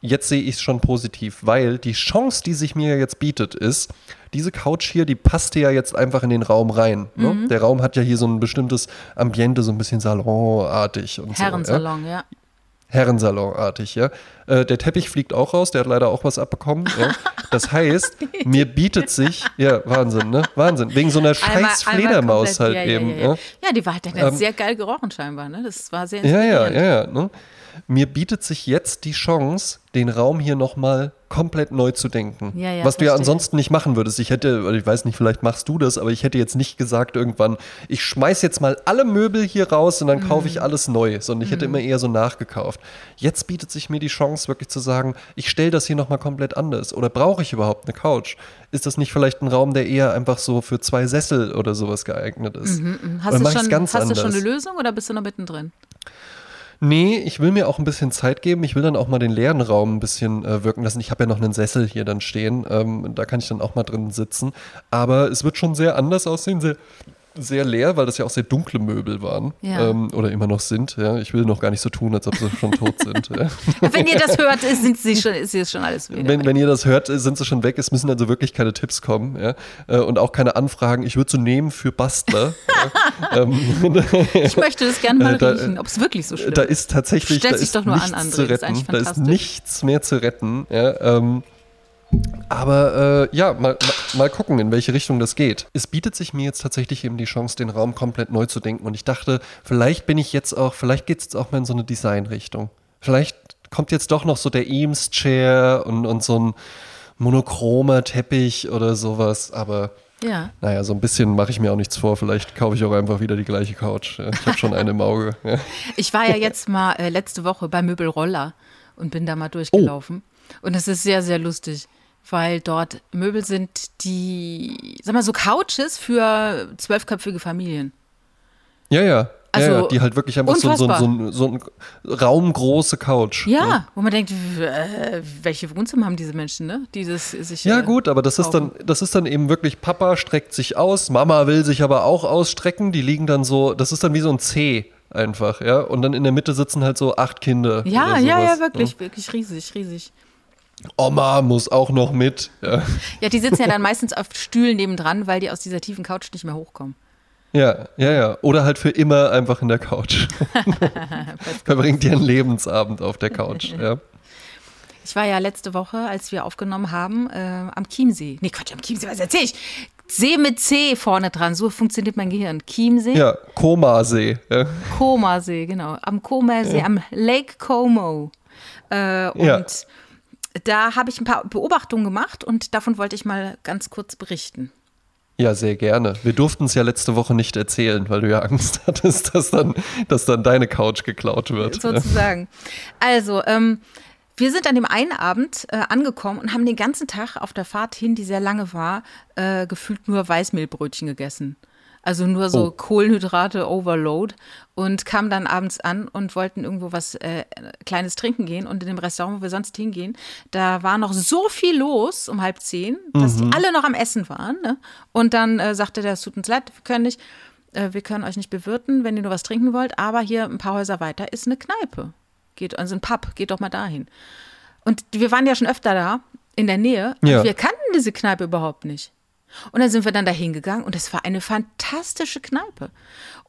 jetzt sehe ich es schon positiv, weil die Chance, die sich mir jetzt bietet, ist, diese Couch hier, die passte ja jetzt einfach in den Raum rein. Ne? Mhm. Der Raum hat ja hier so ein bestimmtes Ambiente, so ein bisschen salonartig und Herrensalon, so, ja. ja. Herrensalonartig, ja. Äh, der Teppich fliegt auch raus, der hat leider auch was abbekommen. ja. Das heißt, *laughs* mir bietet sich, ja, Wahnsinn, ne? Wahnsinn. Wegen so einer scheiß Fledermaus halt ja, eben. Ja, ja, ja. die war halt ähm, sehr geil gerochen scheinbar, ne? Das war sehr Ja, ja, ja, ja. Ne? Mir bietet sich jetzt die Chance, den Raum hier nochmal komplett neu zu denken. Ja, ja, was du ja ansonsten nicht machen würdest. Ich hätte, ich weiß nicht, vielleicht machst du das, aber ich hätte jetzt nicht gesagt irgendwann, ich schmeiß jetzt mal alle Möbel hier raus und dann mhm. kaufe ich alles neu, sondern ich mhm. hätte immer eher so nachgekauft. Jetzt bietet sich mir die Chance, wirklich zu sagen, ich stelle das hier nochmal komplett anders. Oder brauche ich überhaupt eine Couch? Ist das nicht vielleicht ein Raum, der eher einfach so für zwei Sessel oder sowas geeignet ist? Mhm, mhm. hast, du schon, hast du schon eine Lösung oder bist du noch mittendrin? Nee, ich will mir auch ein bisschen Zeit geben. Ich will dann auch mal den leeren Raum ein bisschen äh, wirken lassen. Ich habe ja noch einen Sessel hier dann stehen. Ähm, da kann ich dann auch mal drin sitzen. Aber es wird schon sehr anders aussehen, sehr sehr leer, weil das ja auch sehr dunkle Möbel waren ja. ähm, oder immer noch sind. Ja. Ich will noch gar nicht so tun, als ob sie schon tot sind. Ja. *laughs* Wenn ihr das hört, sind sie schon, ist jetzt schon alles wieder wenn, wenn, ihr das hört, sind sie schon weg. Es müssen also wirklich keine Tipps kommen ja. Äh, und auch keine Anfragen. Ich würde so nehmen für Bastler. *laughs* ähm, ich möchte das gerne *laughs* mal da, riechen, ob es wirklich so schlimm ist. Da ist tatsächlich da ist nichts an, zu retten. Da ist nichts mehr zu retten. Ja. Ähm, aber äh, ja, mal, mal gucken, in welche Richtung das geht. Es bietet sich mir jetzt tatsächlich eben die Chance, den Raum komplett neu zu denken. Und ich dachte, vielleicht bin ich jetzt auch, vielleicht geht es jetzt auch mal in so eine Designrichtung. Vielleicht kommt jetzt doch noch so der Eames-Chair und, und so ein monochromer Teppich oder sowas. Aber ja. Naja, so ein bisschen mache ich mir auch nichts vor. Vielleicht kaufe ich auch einfach wieder die gleiche Couch. Ich habe schon eine im Auge. *laughs* Ich war ja jetzt mal äh, letzte Woche bei Möbelroller und bin da mal durchgelaufen. Oh. Und es ist sehr, sehr lustig weil dort Möbel sind, die, sag mal, so Couches für zwölfköpfige Familien. Ja, ja. Also, ja, ja, die halt wirklich einfach so, so, so, so ein raumgroße Couch. Ja, ne? wo man denkt, äh, welche Wohnzimmer haben diese Menschen, ne? Dieses sich. Ja, äh, gut, aber das ist dann, das ist dann eben wirklich, Papa streckt sich aus, Mama will sich aber auch ausstrecken, die liegen dann so, das ist dann wie so ein C einfach, ja. Und dann in der Mitte sitzen halt so acht Kinder. Ja, ja, ja, wirklich, ja. wirklich riesig, riesig. Oma muss auch noch mit. Ja. ja, die sitzen ja dann meistens auf Stühlen nebendran, weil die aus dieser tiefen Couch nicht mehr hochkommen. Ja, ja, ja. Oder halt für immer einfach in der Couch. *laughs* *laughs* Verbringt ihren Lebensabend auf der Couch, *laughs* ja. Ich war ja letzte Woche, als wir aufgenommen haben, äh, am Chiemsee. Nee, Quatsch, am Chiemsee, was erzähl ich? See mit C vorne dran, so funktioniert mein Gehirn. Chiemsee? Ja, Komasee. Ja. Komasee, genau. Am Komasee, ja. am Lake Como. Äh, und ja da habe ich ein paar Beobachtungen gemacht und davon wollte ich mal ganz kurz berichten. Ja, sehr gerne. Wir durften es ja letzte Woche nicht erzählen, weil du ja Angst *laughs* hattest, dass dann, dass dann deine Couch geklaut wird. Sozusagen. Also, ähm, Wir sind an dem einen Abend äh, angekommen und haben den ganzen Tag auf der Fahrt hin, die sehr lange war, äh, gefühlt nur Weißmehlbrötchen gegessen. Also nur so oh. Kohlenhydrate Overload und kamen dann abends an und wollten irgendwo was äh, Kleines trinken gehen. Und in dem Restaurant, wo wir sonst hingehen, da war noch so viel los um halb zehn, dass mhm. die alle noch am Essen waren. Ne? Und dann äh, sagte der, es tut uns leid, wir können nicht, äh, wir können euch nicht bewirten, wenn ihr nur was trinken wollt, aber hier ein paar Häuser weiter ist eine Kneipe. Geht, also ein Pub, geht doch mal dahin. Und wir waren ja schon öfter da, in der Nähe, ja. und wir kannten diese Kneipe überhaupt nicht. Und dann sind wir dann da hingegangen und es war eine fantastische Kneipe.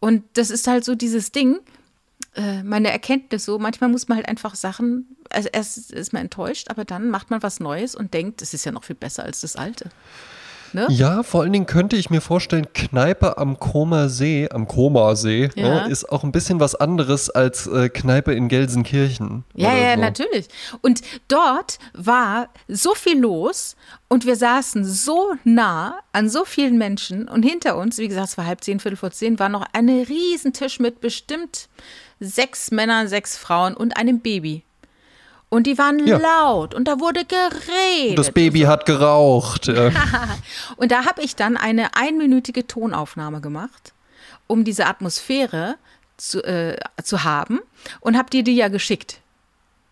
Und das ist halt so dieses Ding, äh, meine Erkenntnis so, manchmal muss man halt einfach Sachen, also erst ist man enttäuscht, aber dann macht man was Neues und denkt, es ist ja noch viel besser als das Alte. Ne? Ja, vor allen Dingen könnte ich mir vorstellen, Kneipe am Koma See, am Koma See, ja. ne, ist auch ein bisschen was anderes als äh, Kneipe in Gelsenkirchen. Ja, ja, so. natürlich. Und dort war so viel los und wir saßen so nah an so vielen Menschen und hinter uns, wie gesagt, es war halb zehn, viertel vor zehn, war noch ein Riesentisch mit bestimmt sechs Männern, sechs Frauen und einem Baby. Und die waren ja. laut und da wurde geredet. Das Baby hat geraucht. *laughs* Und da habe ich dann eine einminütige Tonaufnahme gemacht, um diese Atmosphäre zu, äh, zu haben und habe dir die ja geschickt.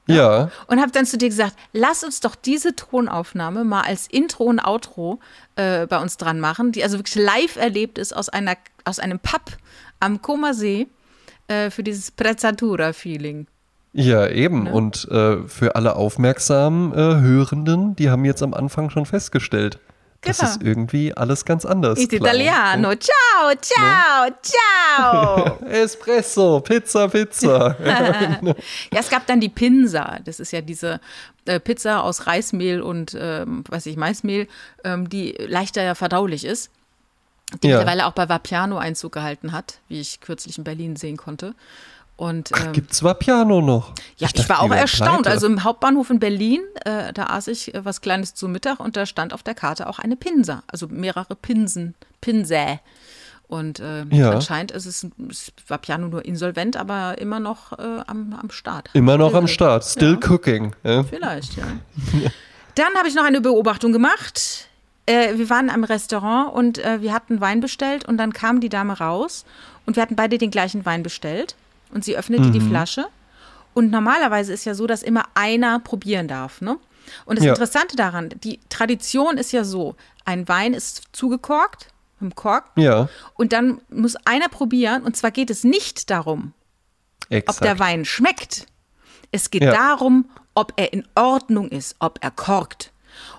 Ja. ja. Und habe dann zu dir gesagt, lass uns doch diese Tonaufnahme mal als Intro und Outro äh, bei uns dran machen, die also wirklich live erlebt ist aus, einer, aus einem Pub am Koma See äh, für dieses Prezzatura-Feeling. Ja, eben. Ne? Und äh, für alle aufmerksamen äh, Hörenden, die haben jetzt am Anfang schon festgestellt, genau. das ist irgendwie alles ganz anders. Ist Italiano. Ne? Ciao, ciao, ne? ciao. *laughs* Espresso, Pizza, Pizza. *laughs* ja, es gab dann die Pinsa. Das ist ja diese äh, Pizza aus Reismehl und, ähm, weiß ich, Maismehl, ähm, die leichter verdaulich ist die ja. mittlerweile auch bei Vapiano Einzug gehalten hat, wie ich kürzlich in Berlin sehen konnte. Und, ähm, Gibt's Vapiano noch? Ja, ich, ich war auch erstaunt. Pleite. Also im Hauptbahnhof in Berlin, äh, da aß ich äh, was Kleines zu Mittag und da stand auf der Karte auch eine Pinsa, also mehrere Pinsen, Pinsä. Und äh, ja. anscheinend ist es ist Vapiano nur insolvent, aber immer noch äh, am, am Start. Immer noch am Start, still ja. cooking. Ja. Vielleicht, *laughs* ja. Dann habe ich noch eine Beobachtung gemacht. Äh, wir waren am Restaurant und äh, wir hatten Wein bestellt und dann kam die Dame raus und wir hatten beide den gleichen Wein bestellt und sie öffnete mhm. die Flasche. Und normalerweise ist ja so, dass immer einer probieren darf. Ne? Und das ja. Interessante daran, die Tradition ist ja so, ein Wein ist zugekorkt mit dem Kork. Ja. Und dann muss einer probieren. Und zwar geht es nicht darum, Exakt. ob der Wein schmeckt. Es geht ja. darum, ob er in Ordnung ist, ob er korkt.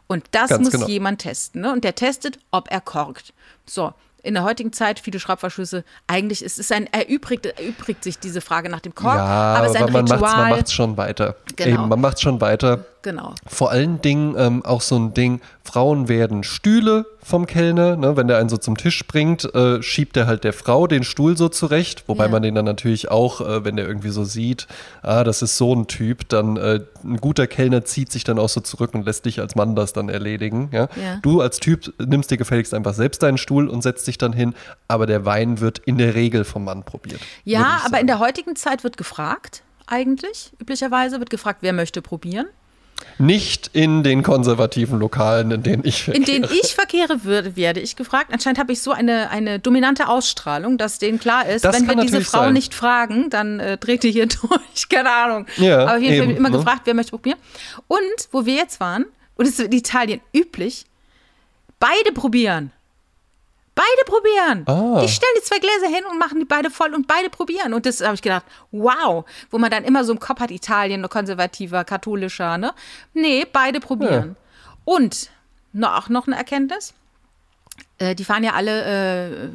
Und das Ganz muss genau. jemand testen. Ne? Und der testet, ob er korkt. So, in der heutigen Zeit viele Schraubverschlüsse, eigentlich ist es ein, erübrigt, erübrigt sich diese Frage nach dem Kork, ja, aber es ist ein man Ritual. Macht's, man macht es schon weiter. Genau. Eben, man macht es schon weiter. Genau. Vor allen Dingen ähm, auch so ein Ding, Frauen werden Stühle vom Kellner, ne? wenn der einen so zum Tisch bringt, äh, schiebt er halt der Frau den Stuhl so zurecht, wobei ja. man den dann natürlich auch, äh, wenn der irgendwie so sieht, ah, das ist so ein Typ, dann äh, ein guter Kellner zieht sich dann auch so zurück und lässt dich als Mann das dann erledigen. Ja? ja? Du als Typ nimmst dir gefälligst einfach selbst deinen Stuhl und setzt dich dann hin, aber der Wein wird in der Regel vom Mann probiert. Ja, aber in der heutigen Zeit wird gefragt, eigentlich, üblicherweise wird gefragt, wer möchte probieren. Nicht in den konservativen Lokalen, in denen ich verkehre. In denen ich verkehre, würde, werde ich gefragt. Anscheinend habe ich so eine, eine dominante Ausstrahlung, dass denen klar ist, das wenn wir diese Frau sein. nicht fragen, dann äh, dreht die hier *laughs* durch. Keine Ahnung. Ja, Aber jeden Fall immer ne? gefragt, wer möchte probieren. Und wo wir jetzt waren, und es ist in Italien üblich, beide probieren. Beide probieren. Ah. Die stellen die zwei Gläser hin und machen die beide voll und beide probieren. Und das habe ich gedacht, wow, wo man dann immer so im Kopf hat, Italien, konservativer, katholischer, ne? Nee, beide probieren. Ja. Und noch, noch eine Erkenntnis. Äh, die fahren ja alle äh,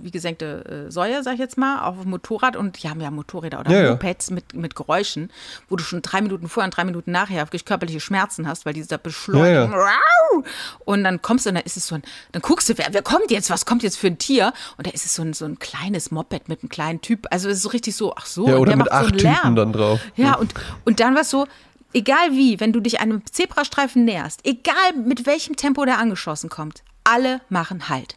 wie gesenkte äh, Säue, sag ich jetzt mal, auf dem Motorrad und die haben ja Motorräder oder ja, Mopeds ja. mit, mit Geräuschen, wo du schon drei Minuten vorher und drei Minuten nachher wirklich körperliche Schmerzen hast, weil dieser Beschleunigung. Ja, und dann kommst du und dann ist es so ein, dann guckst du, wer, wer kommt jetzt, was kommt jetzt für ein Tier? Und da ist es so ein, so ein kleines Moped mit einem kleinen Typ. Also es ist so richtig so, ach so, ja, oder der mit macht acht so einen Lärm. dann drauf. Ja, und, und dann war es so, egal wie, wenn du dich einem Zebrastreifen näherst, egal mit welchem Tempo der angeschossen kommt, alle machen Halt.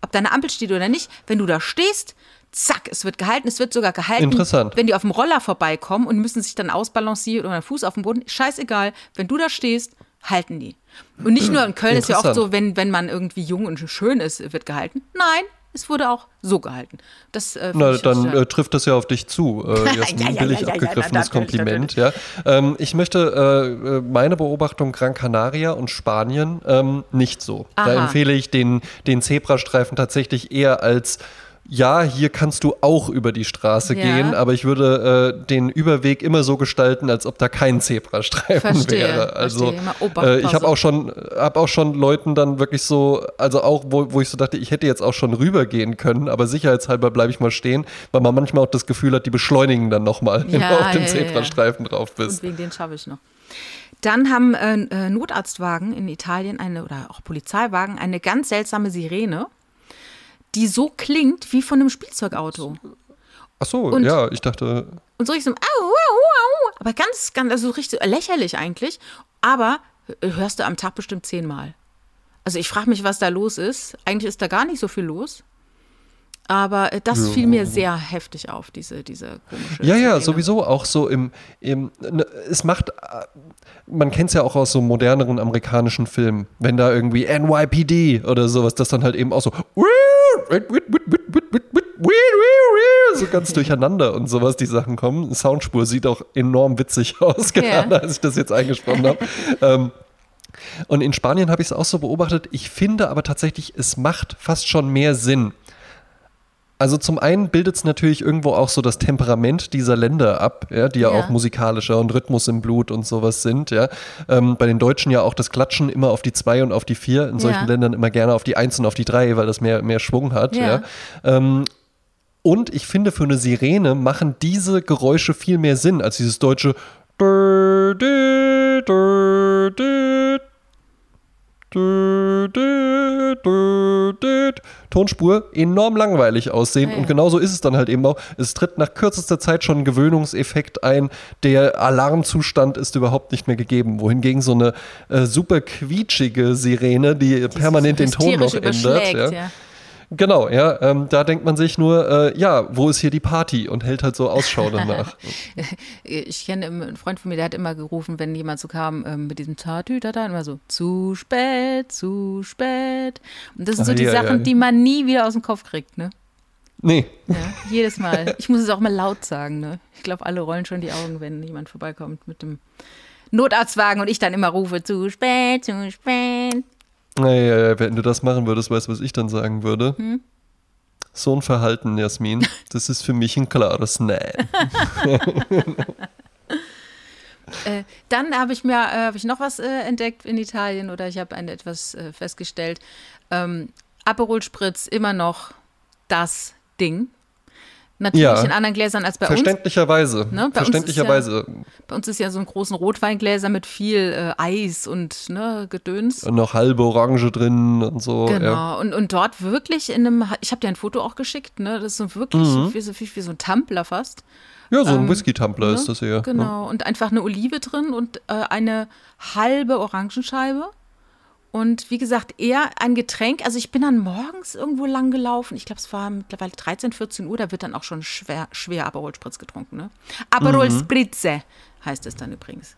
Ob deine Ampel steht oder nicht, wenn du da stehst, zack, es wird gehalten, es wird sogar gehalten. Interessant. Wenn die auf dem Roller vorbeikommen und müssen sich dann ausbalancieren oder einen Fuß auf dem Boden, scheißegal, wenn du da stehst, halten die. Und nicht *clears throat* nur in Köln ist ja oft so, wenn, wenn man irgendwie jung und schön ist, wird gehalten. Nein, es wurde auch so gehalten. Das, äh, Na, dann äh, trifft das ja auf dich zu. Äh, *laughs* Jasmin, ja, billig abgegriffenes Kompliment. Ja. Ähm, ich möchte äh, äh, meine Beobachtung Gran Canaria und Spanien ähm, nicht so. Aha. Da empfehle ich den, den Zebrastreifen tatsächlich eher als ja, hier kannst du auch über die Straße ja. gehen, aber ich würde äh, den Überweg immer so gestalten, als ob da kein Zebrastreifen verstehe, wäre. Also äh, ich habe auch schon, habe auch schon Leuten dann wirklich so, also auch wo, wo ich so dachte, ich hätte jetzt auch schon rübergehen können, aber sicherheitshalber bleibe ich mal stehen, weil man manchmal auch das Gefühl hat, die beschleunigen dann nochmal, *laughs* ja, wenn du auf dem ja, Zebrastreifen drauf bist. Und wegen den schaffe ich noch. Dann haben äh, äh, Notarztwagen in Italien eine oder auch Polizeiwagen eine ganz seltsame Sirene die so klingt wie von einem Spielzeugauto. Ach so, und, ja, ich dachte. Und so richtig so, au, au, au, aber ganz, ganz, also richtig lächerlich eigentlich. Aber hörst du am Tag bestimmt zehnmal. Also ich frage mich, was da los ist. Eigentlich ist da gar nicht so viel los. Aber äh, das ja. fiel mir sehr heftig auf, diese, diese komische. Ja, ja, Szene. sowieso auch so im, im ne, es macht, äh, man kennt es ja auch aus so moderneren amerikanischen Filmen, wenn da irgendwie NYPD oder sowas, das dann halt eben auch so so ganz durcheinander und sowas die Sachen kommen. Soundspur sieht auch enorm witzig *laughs* aus, gerade yeah. als ich das jetzt eingesprochen habe. ähm, und in Spanien habe ich es auch so beobachtet. Ich finde aber tatsächlich, es macht fast schon mehr Sinn. Also zum einen bildet es natürlich irgendwo auch so das Temperament dieser Länder ab, ja, die ja, ja, auch musikalischer und Rhythmus im Blut und sowas sind. Ja. Ähm, bei den Deutschen ja auch das Klatschen immer auf die zwei und auf die vier, in solchen ja. Ländern immer gerne auf die eins und auf die drei, weil das mehr, mehr Schwung hat. Ja. Ähm, und ich finde, für eine Sirene machen diese Geräusche viel mehr Sinn als dieses deutsche Tonspur enorm langweilig aussehen. Ja, ja. Und genauso ist es dann halt eben auch. Es tritt nach kürzester Zeit schon ein Gewöhnungseffekt ein. Der Alarmzustand ist überhaupt nicht mehr gegeben. Wohingegen so eine äh, super quietschige Sirene, die, die permanent den Ton noch ändert. Ja. Genau, ja. Ähm, da denkt man sich nur, äh, ja, wo ist hier die Party und hält halt so Ausschau *laughs* danach. ich kenne einen Freund von mir, der hat immer gerufen, wenn jemand so kam ähm, mit diesem Tatü, da immer so, zu spät, zu spät. Und das sind so ah, die ja, Sachen, ja. die man nie wieder aus dem Kopf kriegt, ne? Nee. Ja, jedes Mal. Ich muss es auch mal laut sagen, ne? Ich glaube, alle rollen schon die Augen, wenn jemand vorbeikommt mit dem Notarztwagen und ich dann immer rufe, zu spät, zu spät. Naja, wenn du das machen würdest, weißt du, was ich dann sagen würde? Hm? So ein Verhalten, Jasmin, *laughs* das ist für mich ein klares Nein. *laughs* äh, dann habe ich mir äh, hab ich noch was äh, entdeckt in Italien oder ich habe etwas äh, festgestellt. Ähm, Aperol Spritz immer noch das Ding. Natürlich ja, in anderen Gläsern als bei verständlicherweise. uns. Ne? Bei Verständlicherweise. Uns ja, bei uns ist ja so ein großen Rotweingläser mit viel äh, Eis und ne, Gedöns. Und noch halbe Orange drin und so. Genau. Ja. Und, und dort wirklich in einem, ich habe dir ein Foto auch geschickt, ne? Das ist so wirklich mhm. wie, so, wie, wie so ein Tumbler fast. Ja, so ein ähm, Whisky-Tumbler ne? ist das eher. Genau. Ja. Und einfach eine Olive drin und äh, eine halbe Orangenscheibe. Und wie gesagt, eher ein Getränk. Also ich bin dann morgens irgendwo lang gelaufen. Ich glaube, es war mittlerweile 13, 14 Uhr. Da wird dann auch schon schwer, schwer Aperol Spritz getrunken. Ne? Aperol mhm. Spritze heißt es dann übrigens.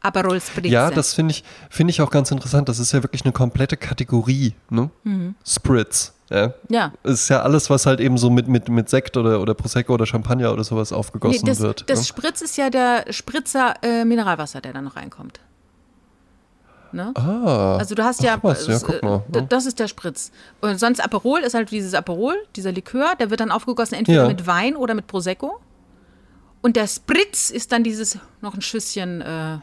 Aperol Spritze. Ja, das finde ich, find ich auch ganz interessant. Das ist ja wirklich eine komplette Kategorie. Ne? Mhm. Spritz. Ja. ja. Es ist ja alles, was halt eben so mit, mit, mit Sekt oder, oder Prosecco oder Champagner oder sowas aufgegossen nee, das, wird. Das ne? Spritz ist ja der Spritzer äh, Mineralwasser, der da noch reinkommt. Ne? Ah, also du hast ja, was, ja mal, ne? das ist der Spritz. Und sonst Aperol ist halt dieses Aperol, dieser Likör, der wird dann aufgegossen entweder ja. mit Wein oder mit Prosecco. Und der Spritz ist dann dieses noch ein Schüsschen äh,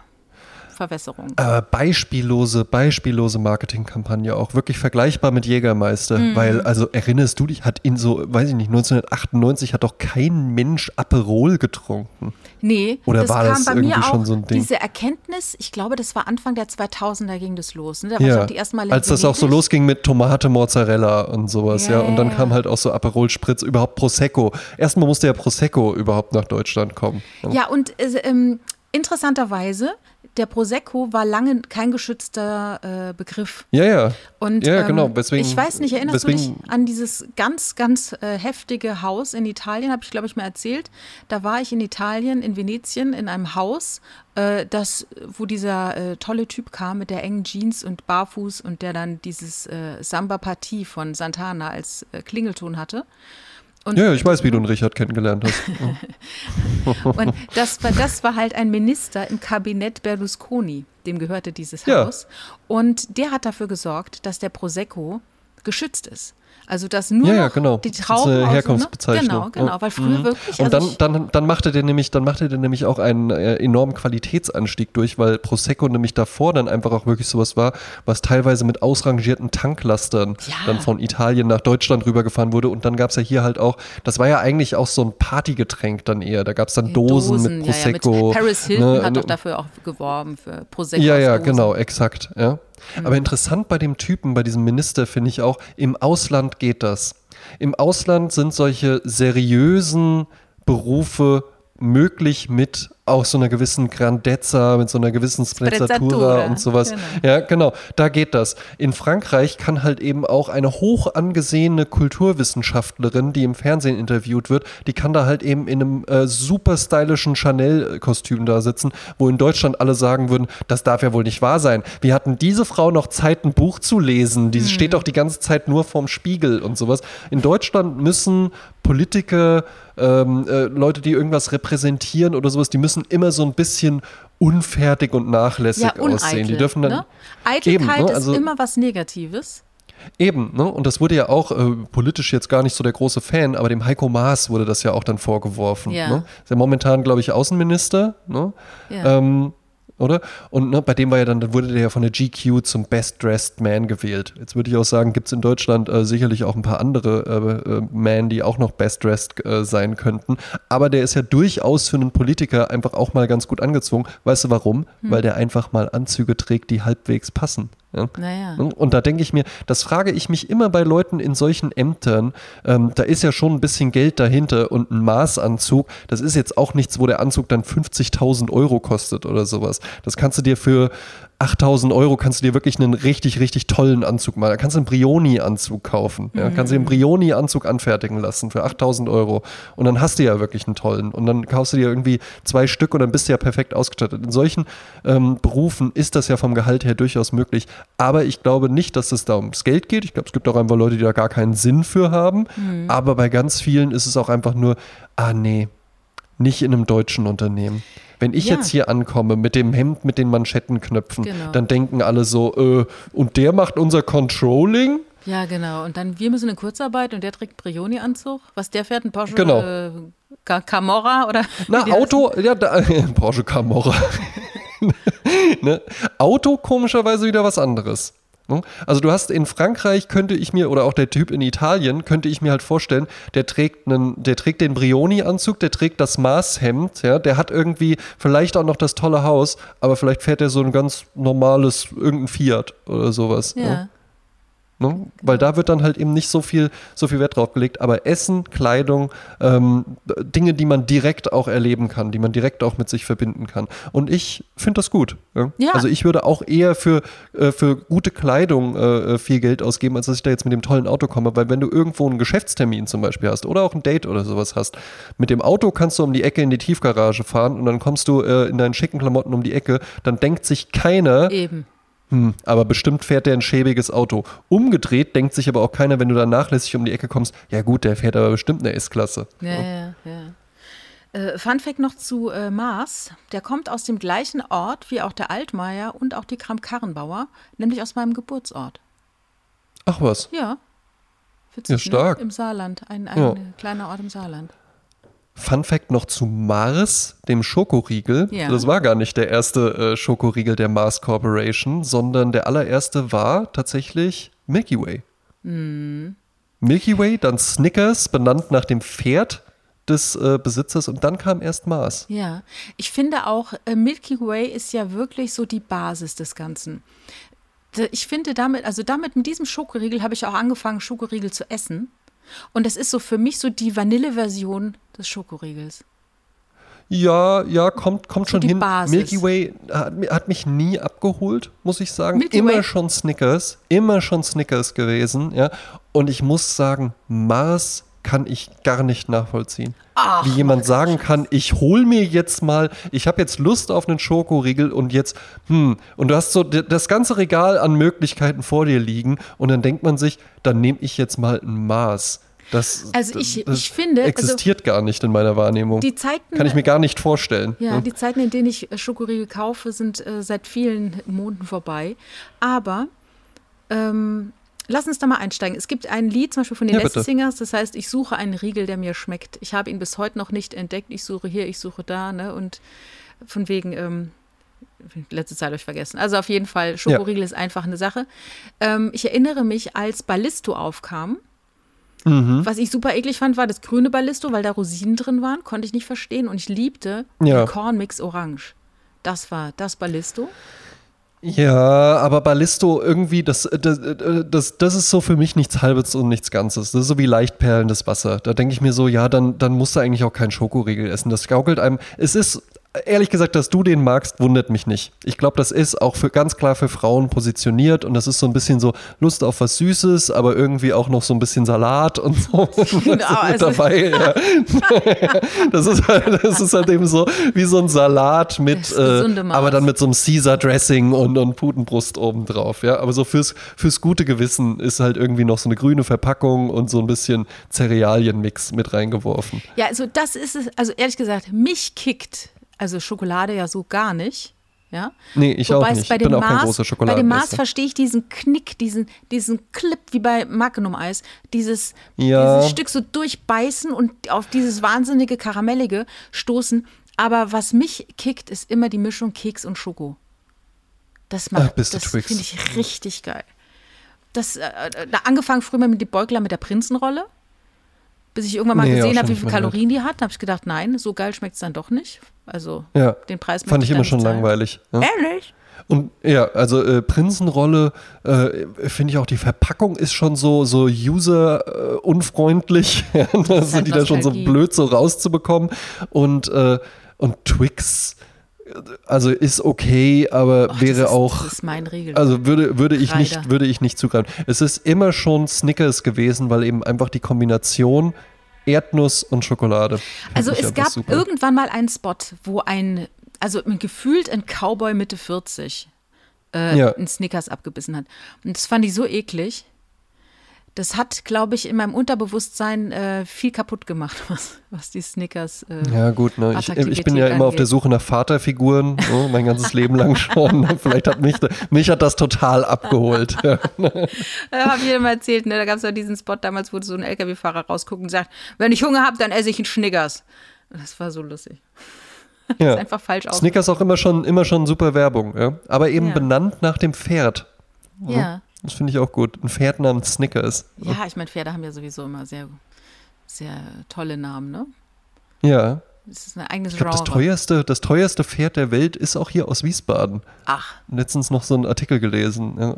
Verwässerung. Äh, beispiellose, beispiellose Marketingkampagne auch. Wirklich vergleichbar mit Jägermeister. Mhm. Weil, also erinnerst du dich, hat in so, weiß ich nicht, 1998 hat doch kein Mensch Aperol getrunken. Nee, Oder war das irgendwie schon so ein Ding? Diese Erkenntnis, ich glaube, das war Anfang der 2000er ging das los. Ne? Da ja, als das auch so losging mit Tomate, Mozzarella und sowas, ja. ja. Und dann kam halt auch so Aperol Spritz, überhaupt Prosecco. Erstmal musste ja Prosecco überhaupt nach Deutschland kommen. Ja, ja und äh, ähm, interessanterweise der Prosecco war lange kein geschützter äh, Begriff. Ja, ja. Und ja, ähm, genau. Weswegen, ich weiß nicht, erinnerst weswegen, du dich an dieses ganz, ganz äh, heftige Haus in Italien, habe ich, glaube ich, mal erzählt. Da war ich in Italien, in Venetien, in einem Haus, äh, das, wo dieser äh, tolle Typ kam mit der engen Jeans und Barfuß und der dann dieses äh, Samba-Partie von Santana als äh, Klingelton hatte. Und ja, ich weiß, wie du einen Richard kennengelernt hast. *laughs* und das war, das war halt ein Minister im Kabinett Berlusconi, dem gehörte dieses Haus. Ja. Und der hat dafür gesorgt, dass der Prosecco geschützt ist. Also dass nur ja, ja, genau. die Trauben das ist eine Herkunftsbezeichnung. Genau, genau, weil früher mhm. wirklich. Und also dann, dann, dann machte der nämlich, dann machte der nämlich auch einen äh, enormen Qualitätsanstieg durch, weil Prosecco nämlich davor dann einfach auch wirklich sowas war, was teilweise mit ausrangierten Tanklastern ja. dann von Italien nach Deutschland rübergefahren wurde. Und dann gab es ja hier halt auch, das war ja eigentlich auch so ein Partygetränk dann eher. Da gab es dann Dosen, Dosen, mit Prosecco. Ja, mit Paris Hilton ne, hat doch dafür auch geworben für Prosecco. Ja, ja, genau, exakt. Ja. Aber interessant bei dem Typen, bei diesem Minister finde ich auch, im Ausland geht das. Im Ausland sind solche seriösen Berufe möglich mit auch so einer gewissen Grandezza, mit so einer gewissen Sprezzatura und sowas. Genau. Ja, genau, da geht das. In Frankreich kann halt eben auch eine hoch angesehene Kulturwissenschaftlerin, die im Fernsehen interviewt wird, die kann da halt eben in einem äh, super stylischen Chanel-Kostüm da sitzen, wo in Deutschland alle sagen würden, das darf ja wohl nicht wahr sein. Wir hatten diese Frau noch Zeit, ein Buch zu lesen. Die hm. steht doch die ganze Zeit nur vorm Spiegel und sowas. In Deutschland müssen Politiker, ähm, äh, Leute, die irgendwas repräsentieren oder sowas, die müssen müssen immer so ein bisschen unfertig und nachlässig ja, aussehen. Die dürfen dann ne? Eitelkeit eben, ne? also, ist immer was Negatives. Eben, ne? und das wurde ja auch äh, politisch jetzt gar nicht so der große Fan, aber dem Heiko Maas wurde das ja auch dann vorgeworfen. Ja. Ne? Ist ja momentan, glaube ich, Außenminister. Ne? Ja. Ähm, oder? Und ne, bei dem war ja dann, dann wurde der ja von der GQ zum Best Dressed Man gewählt. Jetzt würde ich auch sagen, gibt es in Deutschland äh, sicherlich auch ein paar andere äh, äh, Men, die auch noch Best Dressed äh, sein könnten. Aber der ist ja durchaus für einen Politiker einfach auch mal ganz gut angezogen. Weißt du warum? Hm. Weil der einfach mal Anzüge trägt, die halbwegs passen. Ja? Naja. Und da denke ich mir, das frage ich mich immer bei Leuten in solchen Ämtern. Ähm, da ist ja schon ein bisschen Geld dahinter und ein Maßanzug. Das ist jetzt auch nichts, wo der Anzug dann 50.000 Euro kostet oder sowas. Das kannst du dir für 8000 Euro kannst du dir wirklich einen richtig, richtig tollen Anzug machen. Da kannst du einen Brioni-Anzug kaufen. Ja? Mhm. Kannst du dir einen Brioni-Anzug anfertigen lassen für 8000 Euro. Und dann hast du ja wirklich einen tollen. Und dann kaufst du dir irgendwie zwei Stück und dann bist du ja perfekt ausgestattet. In solchen ähm, Berufen ist das ja vom Gehalt her durchaus möglich. Aber ich glaube nicht, dass es da ums Geld geht. Ich glaube, es gibt auch einfach Leute, die da gar keinen Sinn für haben. Mhm. Aber bei ganz vielen ist es auch einfach nur, ah nee, nicht in einem deutschen Unternehmen. Wenn ich ja. jetzt hier ankomme mit dem Hemd mit den Manschettenknöpfen, genau. dann denken alle so, äh, und der macht unser Controlling? Ja, genau. Und dann, wir müssen in Kurzarbeit und der trägt Brioni-Anzug. Was der fährt, ein Porsche genau. äh, Camorra oder? *laughs* Na, Auto, ja, da, *laughs* Porsche Camorra. *laughs* ne? Auto komischerweise wieder was anderes. Also du hast in Frankreich könnte ich mir oder auch der Typ in Italien könnte ich mir halt vorstellen, der trägt einen, der trägt den Brioni-Anzug, der trägt das Maßhemd, ja, der hat irgendwie vielleicht auch noch das tolle Haus, aber vielleicht fährt er so ein ganz normales irgendein Fiat oder sowas. Ja. Ne? Ne? Weil da wird dann halt eben nicht so viel, so viel Wert drauf gelegt. Aber Essen, Kleidung, ähm, Dinge, die man direkt auch erleben kann, die man direkt auch mit sich verbinden kann. Und ich finde das gut. Ja? Ja. Also ich würde auch eher für, äh, für gute Kleidung äh, viel Geld ausgeben, als dass ich da jetzt mit dem tollen Auto komme. Weil wenn du irgendwo einen Geschäftstermin zum Beispiel hast oder auch ein Date oder sowas hast, mit dem Auto kannst du um die Ecke in die Tiefgarage fahren und dann kommst du äh, in deinen schicken Klamotten um die Ecke, dann denkt sich keiner, Eben hm, aber bestimmt fährt der ein schäbiges Auto. Umgedreht denkt sich aber auch keiner, wenn du da nachlässig um die Ecke kommst, ja gut, der fährt aber bestimmt eine S-Klasse. Ja, ja, ja. Äh, Fun Fact noch zu äh, Mars. Der kommt aus dem gleichen Ort wie auch der Altmaier und auch die Kram-Karrenbauer, nämlich aus meinem Geburtsort. Ach was? Ja. Witzig, ja, ne? stark. Ne? Im Saarland, ein, ein ja. kleiner Ort im Saarland. Fun Fact noch zu Mars, dem Schokoriegel. Ja. Das war gar nicht der erste äh, Schokoriegel der Mars Corporation, sondern der allererste war tatsächlich Milky Way. Mm. Milky Way, dann Snickers, benannt nach dem Pferd des äh, Besitzers und dann kam erst Mars. Ja, ich finde auch, äh, Milky Way ist ja wirklich so die Basis des Ganzen. Ich finde damit, also damit mit diesem Schokoriegel habe ich auch angefangen, Schokoriegel zu essen. Und das ist so für mich so die Vanille-Version des Schokoriegels. Ja, ja, kommt, kommt So schon die hin. Basis. Milky Way hat, hat mich nie abgeholt, muss ich sagen. Milky immer Way? schon Snickers, immer schon Snickers gewesen, ja. Und ich muss sagen, Mars kann ich gar nicht nachvollziehen. Ach, Wie jemand sagen kann, ich hol mir jetzt mal, ich habe jetzt Lust auf einen Schokoriegel und jetzt, hm, und du hast so das ganze Regal an Möglichkeiten vor dir liegen und dann denkt man sich, dann nehme ich jetzt mal ein Maß. Das, Also ich- das ich finde, also existiert gar nicht in meiner Wahrnehmung. Die Zeiten, Kann ich mir gar nicht vorstellen. Ja, ne? die Zeiten, in denen ich äh, Schokoriegel kaufe, sind äh, seit vielen Monaten vorbei. Aber ähm, lass uns da mal einsteigen. Es gibt ein Lied zum Beispiel von den Ja, Singers, das heißt, ich suche einen Riegel, der mir schmeckt. Ich habe ihn bis heute noch nicht entdeckt. Ich suche hier, ich suche da, ne? Und von wegen, ähm, letzte Zeit habe ich vergessen. Also auf jeden Fall, Schokoriegel ist einfach eine Sache. Ähm, ich erinnere mich, als Ballisto aufkam, Mhm. was ich super eklig fand, war das grüne Ballisto, weil da Rosinen drin waren. Konnte ich nicht verstehen. Und ich liebte Ja. den Cornmix Orange. Das war das Ballisto. Ja, aber Ballisto irgendwie, das, das, das, das ist so für mich nichts Halbes und nichts Ganzes. Das ist so wie leicht perlendes Wasser. Da denke ich mir so, ja, dann, dann musst du eigentlich auch keinen Schokoriegel essen. Das gaukelt einem. Es ist, ehrlich gesagt, dass du den magst, wundert mich nicht. Ich glaube, das ist auch für, ganz klar für Frauen positioniert und das ist so ein bisschen so Lust auf was Süßes, aber irgendwie auch noch so ein bisschen Salat und so. *laughs* Das ist mit also- dabei. *laughs* Ja. *laughs* Das, ist halt, das ist halt eben so wie so ein Salat mit, äh, aber dann mit so einem Caesar-Dressing und, und Putenbrust obendrauf, ja. Aber so fürs, fürs gute Gewissen ist halt irgendwie noch so eine grüne Verpackung und so ein bisschen Cerealienmix mit reingeworfen. Ja, also das ist es. Also ehrlich gesagt, mich kickt also Schokolade ja so gar nicht. Ja? Nee, ich Wobei auch nicht. Bei dem bin auch kein Mars, großer Bei dem. Mars verstehe ich diesen Knick, diesen, diesen Clip wie bei Magnum-Eis. Dieses, Ja. dieses Stück so durchbeißen und auf dieses wahnsinnige Karamellige stoßen. Aber was mich kickt, ist immer die Mischung Keks und Schoko. Das macht, Ach, das finde ich richtig geil. Das, äh, da angefangen früher mit dem Beugler mit der Prinzenrolle. Bis ich irgendwann mal Nee, gesehen habe, wie viele. Kalorien die hat, habe ich gedacht, nein, so geil schmeckt es dann doch nicht. Also Ja. den Preis Fand ich immer schon zahlen. langweilig. Ja. Ehrlich? Und ja, also äh, Prinzenrolle, äh, finde ich auch, die Verpackung ist schon so, so user-unfreundlich, ja, *laughs* also halt die da schon so blöd so rauszubekommen. Und, äh, und Twix, äh, also ist okay, aber Och, wäre das ist, auch. Das ist mein Regel. Also würde, würde, ich nicht, würde ich nicht zugreifen. Es ist immer schon Snickers gewesen, weil eben einfach die Kombination Erdnuss und Schokolade. Also es gab super. irgendwann mal einen Spot, wo ein, also gefühlt ein Cowboy Mitte 40 äh, Ja. einen Snickers abgebissen hat. Und das fand ich so eklig. Das hat, glaube ich, in meinem Unterbewusstsein äh, viel kaputt gemacht, *laughs* was, was die Snickers. Äh, Ja, gut, ne? ich, ich bin ja Attraktivität immer auf der angeht. Suche nach Vaterfiguren, so, mein ganzes Leben lang *laughs* schon. Vielleicht hat mich, mich hat das total abgeholt. *laughs* Ja. Äh, hab ich mal erzählt, ne? Da gab es ja diesen Spot damals, wo so ein LKW-Fahrer rausguckt und sagt, wenn ich Hunger habe, dann esse ich einen Schnickers. Das war so lustig. Ja. Ist einfach falsch aus. Snickers auch immer schon, immer schon super Werbung, ja. Aber eben Ja. benannt nach dem Pferd. Ja. Das finde ich auch gut. Ein Pferd namens Snickers. Ja, ich meine, Pferde haben ja sowieso immer sehr, sehr tolle Namen, ne? Ja. Das ist ein eigenes Ich glaube, das teuerste, das teuerste Pferd der Welt ist auch hier aus Wiesbaden. Ach, Letztens noch so einen Artikel gelesen. Ja.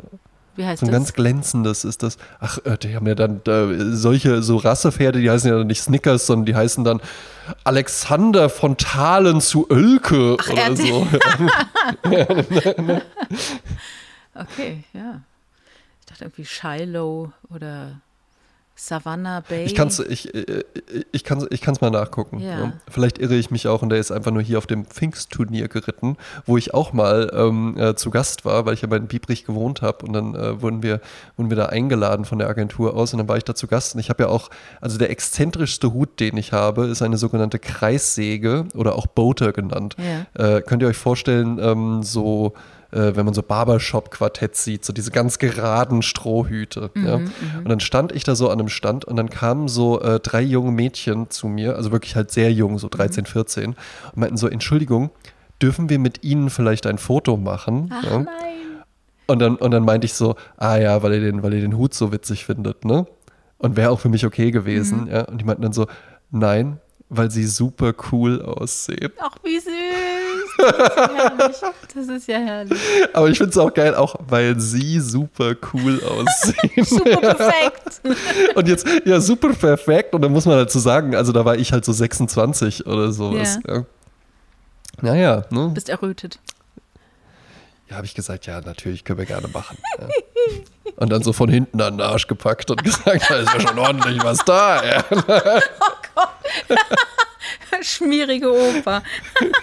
wie heißt So ein das? ganz glänzendes ist das. Ach, äh, die haben ja dann äh, solche, so Rassepferde, die heißen ja dann nicht Snickers, sondern die heißen dann Alexander von Thalen zu Oelke Ach, oder er- so. *laughs* *laughs* Okay, ja. Dachte irgendwie Shiloh oder Savannah Bay. Ich kann es ich, äh, ich kann's, ich kann's mal nachgucken. Ja. Ja. Vielleicht irre ich mich auch und der ist einfach nur hier auf dem Pfingstturnier geritten, wo ich auch mal ähm, äh, zu Gast war, weil ich ja bei Biebrich gewohnt habe und dann äh, wurden, wir, wurden wir da eingeladen von der Agentur aus und dann war ich da zu Gast und ich habe ja auch, also der exzentrischste Hut, den ich habe, ist eine sogenannte Kreissäge oder auch Boater genannt. Ja. Äh, könnt ihr euch vorstellen, ähm, so äh, wenn man so Barbershop-Quartett sieht, so diese ganz geraden Strohhüte. ja? Und dann stand ich da so an einem Stand und dann kamen so äh, drei junge Mädchen zu mir, also wirklich halt sehr jung, so 13, 14, und meinten so, Entschuldigung, dürfen wir mit Ihnen vielleicht ein Foto machen? Ach ja? nein. Und dann, und dann meinte ich so, ah ja, weil ihr den, weil ihr den Hut so witzig findet, ne? Und wäre auch für mich okay gewesen, ja. Und die meinten dann so, nein, weil sie super cool aussehen. Ach, wie süß. Das ist ja herrlich. Das ist ja herrlich. Aber ich finde es auch geil, auch weil sie super cool aussehen. *laughs* Super perfekt. Und jetzt, ja, super perfekt. Und dann muss man dazu sagen, also da war ich halt so 26 oder sowas. Ja. Ja. Naja, ne? Bist errötet. Ja, habe ich gesagt, ja, natürlich können wir gerne machen. Ja. Und dann so von hinten an den Arsch gepackt und gesagt, *laughs* da ist ja schon ordentlich was da. Ja. *laughs* *laughs* Schmierige Oper.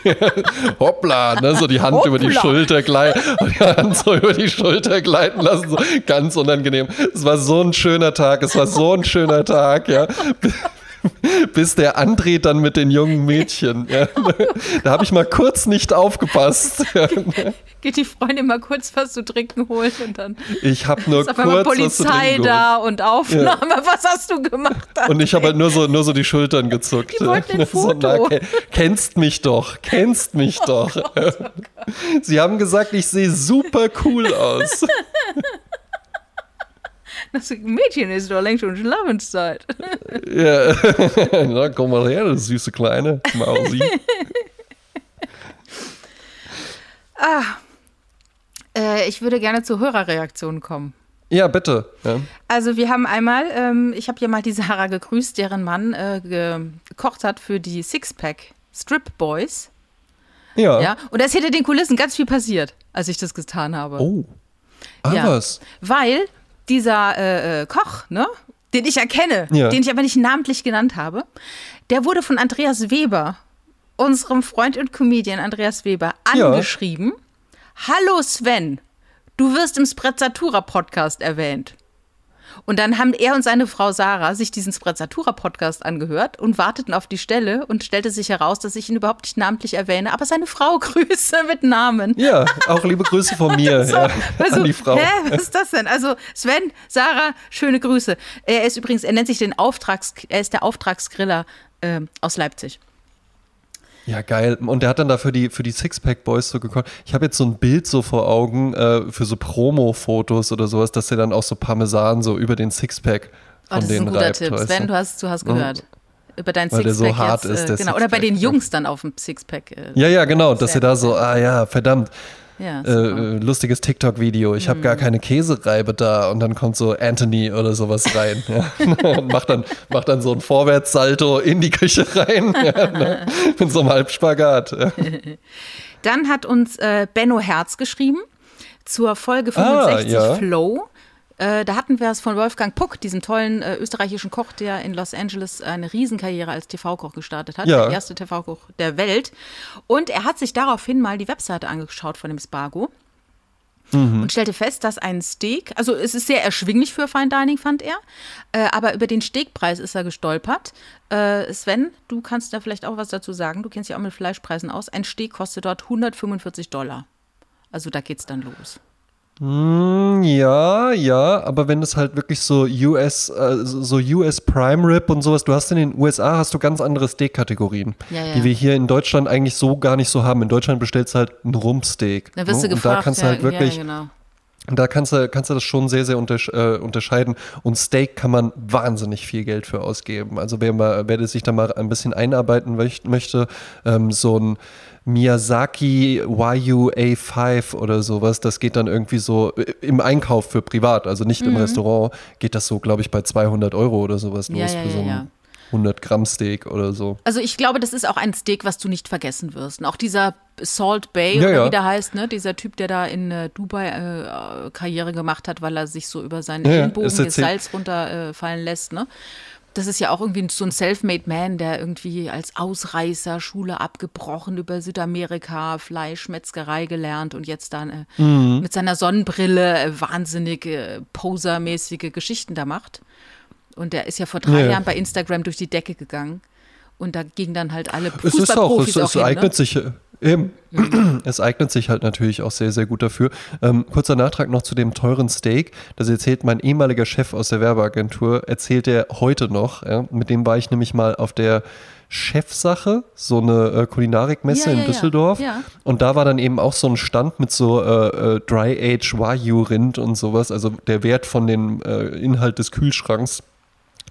*laughs* Hoppla, ne, so die Hand Hoppla. über die Schulter gleiten, *laughs* die Hand so über die Schulter gleiten lassen, so ganz unangenehm. Es war so ein schöner Tag, es war so ein schöner Tag, ja. *laughs* bis der andreht dann mit den jungen Mädchen. Ja. *laughs* Da habe ich mal kurz nicht aufgepasst. *laughs* Geht die Freundin mal kurz was zu trinken holen und dann ich habe nur ist kurz Polizei da und Aufnahme. Ja. Was hast du gemacht? André? Und ich habe halt nur so, nur so die Schultern gezuckt. Die wollten ein Foto. So, na, kennst mich doch, kennst mich oh doch. Gott, oh Gott. Sie haben gesagt, ich sehe super cool aus. *laughs* Das Mädchen ist doch längst schon Schlafenszeit. Ja, *laughs* na komm mal her, das süße kleine Mausi. *laughs* ah, äh, ich würde gerne zur Hörerreaktion kommen. Ja, bitte. Ja. Also wir haben einmal, ähm, ich habe hier mal die Sarah gegrüßt, deren Mann äh, gekocht hat für die Sixpack Strip Boys. Ja. ja. Und da ist hinter den Kulissen ganz viel passiert, als ich das getan habe. Oh. Ah, ja. was? Weil dieser äh, äh, Koch, ne, den ich erkenne, ja. den ich aber nicht namentlich genannt habe, der wurde von Andreas Weber, unserem Freund und Comedian Andreas Weber, angeschrieben. Ja. Hallo Sven, du wirst im Sprezzatura Podcast erwähnt. Und dann haben er und seine Frau Sarah sich diesen Sprezzatura-Podcast angehört und warteten auf die Stelle und stellte sich heraus, dass ich ihn überhaupt nicht namentlich erwähne, aber seine Frau *laughs* grüße mit Namen. Ja, auch liebe Grüße von mir *laughs* so, ja, also, an die Frau. Hä, was ist das denn? Also Sven, Sarah, schöne Grüße. Er ist übrigens, er nennt sich den Auftrags, er ist der Auftragsgriller äh, aus Leipzig. Ja, geil. Und der hat dann da für die, für die Sixpack Boys so gekocht. Ich habe jetzt so ein Bild so vor Augen äh, für so Promo-Fotos oder sowas, dass der dann auch so Parmesan so über den Sixpack von oh, das denen ist ein guter reibt, Tipp. Sven, du hast, du hast gehört. Mhm über dein Weil Sixpack so hart jetzt, ist, äh, genau. Oder bei den Jungs dann auf dem Sixpack. Äh, ja, ja, genau, dass er da so, ah ja, verdammt, ja, äh, lustiges TikTok-Video. Ich habe gar mhm. keine Käsereibe da und dann kommt so Anthony oder sowas rein. ja. und *laughs* macht dann, macht dann so ein Vorwärtssalto in die Küche rein *laughs* ja, ne? mit so einem Halbspagat. Ja. Dann hat uns äh, Benno Herz geschrieben zur Folge 65 ah, Flow. Äh, da hatten wir es von Wolfgang Puck, diesem tollen äh, österreichischen Koch, der in Los Angeles eine Riesenkarriere als TV-Koch gestartet hat. Ja. Der erste TV-Koch der Welt. Und er hat sich daraufhin mal die Webseite angeschaut von dem Spargo. Mhm. Und stellte fest, dass ein Steak, also es ist sehr erschwinglich für Fine Dining, fand er, äh, aber über den Steakpreis ist er gestolpert. Äh, Sven, du kannst da vielleicht auch was dazu sagen. Du kennst dich auch mit Fleischpreisen aus. Ein Steak kostet dort 145 Dollar. Also da geht's dann los. Mm, ja, ja, aber wenn es halt wirklich so US, äh, so US Prime Rib und sowas, du hast in den USA hast du ganz andere Steak-Kategorien, ja, ja. die wir hier in Deutschland eigentlich so gar nicht so haben. In Deutschland bestellst du halt ein Rumpsteak. Da wirst ne? du gefragt, und da kannst du halt wirklich, genau. Da kannst du, kannst du das schon sehr, sehr untersch äh, unterscheiden. Und Steak kann man wahnsinnig viel Geld für ausgeben. Also wer, mal, wer sich da mal ein bisschen einarbeiten möchte, ähm, so ein Miyazaki Wagyu A5 oder sowas, das geht dann irgendwie so äh, im Einkauf für privat, also nicht mhm. im Restaurant, geht das so, glaube ich, bei 200 Euro oder sowas los ja, ja, für so ein ja, 100 Gramm Steak oder so. Also ich glaube, das ist auch ein Steak, was du nicht vergessen wirst. Und auch dieser Salt Bay ja, oder ja. wie der heißt, ne? dieser Typ, der da in äh, Dubai äh, Karriere gemacht hat, weil er sich so über seinen ja, Ellenbogen das Salz runterfallen äh, lässt. Ne? Das ist ja auch irgendwie so ein Self-Made Man, der irgendwie als Ausreißer Schule abgebrochen über Südamerika, Fleisch, Metzgerei gelernt und jetzt dann äh, mhm. mit seiner Sonnenbrille äh, wahnsinnig äh, posermäßige Geschichten da macht. Und der ist ja vor drei ja. Jahren bei Instagram durch die Decke gegangen. Und da gingen dann halt alle Fußballprofis es ist auch, es, es hin, eignet ne? sich äh, Eben. Mhm. *clears throat* Es eignet sich halt natürlich auch sehr, sehr gut dafür. Ähm, kurzer Nachtrag noch zu dem teuren Steak. Das erzählt mein ehemaliger Chef aus der Werbeagentur, erzählt er heute noch. Ja? Mit dem war ich nämlich mal auf der Chefsache, so eine äh, Kulinarikmesse ja, in Düsseldorf. Ja, und da war dann eben auch so ein Stand mit so äh, äh, Dry-Age Wagyu-Rind und sowas. Also der Wert von dem äh, Inhalt des Kühlschranks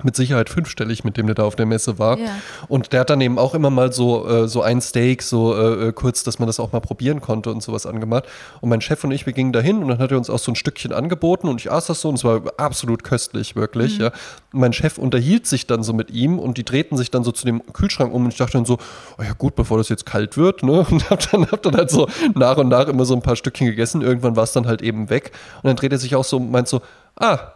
mit Sicherheit fünfstellig, mit dem der da auf der Messe war. Ja. Und der hat dann eben auch immer mal so, äh, so ein Steak, so äh, äh, kurz, dass man das auch mal probieren konnte und sowas angemacht. Und mein Chef und ich, wir gingen dahin und dann hat er uns auch so ein Stückchen angeboten und ich aß das so und es war absolut köstlich, wirklich. Mhm. Ja. Und mein Chef unterhielt sich dann so mit ihm und die drehten sich dann so zu dem Kühlschrank um und ich dachte dann so, oh ja gut, bevor das jetzt kalt wird, ne? *laughs* Und hab dann, hab dann halt so nach und nach immer so ein paar Stückchen gegessen. Irgendwann war es dann halt eben weg. Und dann dreht er sich auch so und meint so, ah,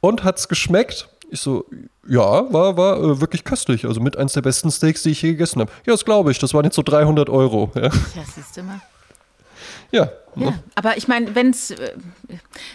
und hat's geschmeckt? Ich so, ja, war, war äh, wirklich köstlich. Also mit eins der besten Steaks, die ich je gegessen habe. Ja, das glaube ich. Das waren jetzt so 300 Euro. Ja, ja siehst du mal. Ja. Ja, aber ich meine, wenn es, äh,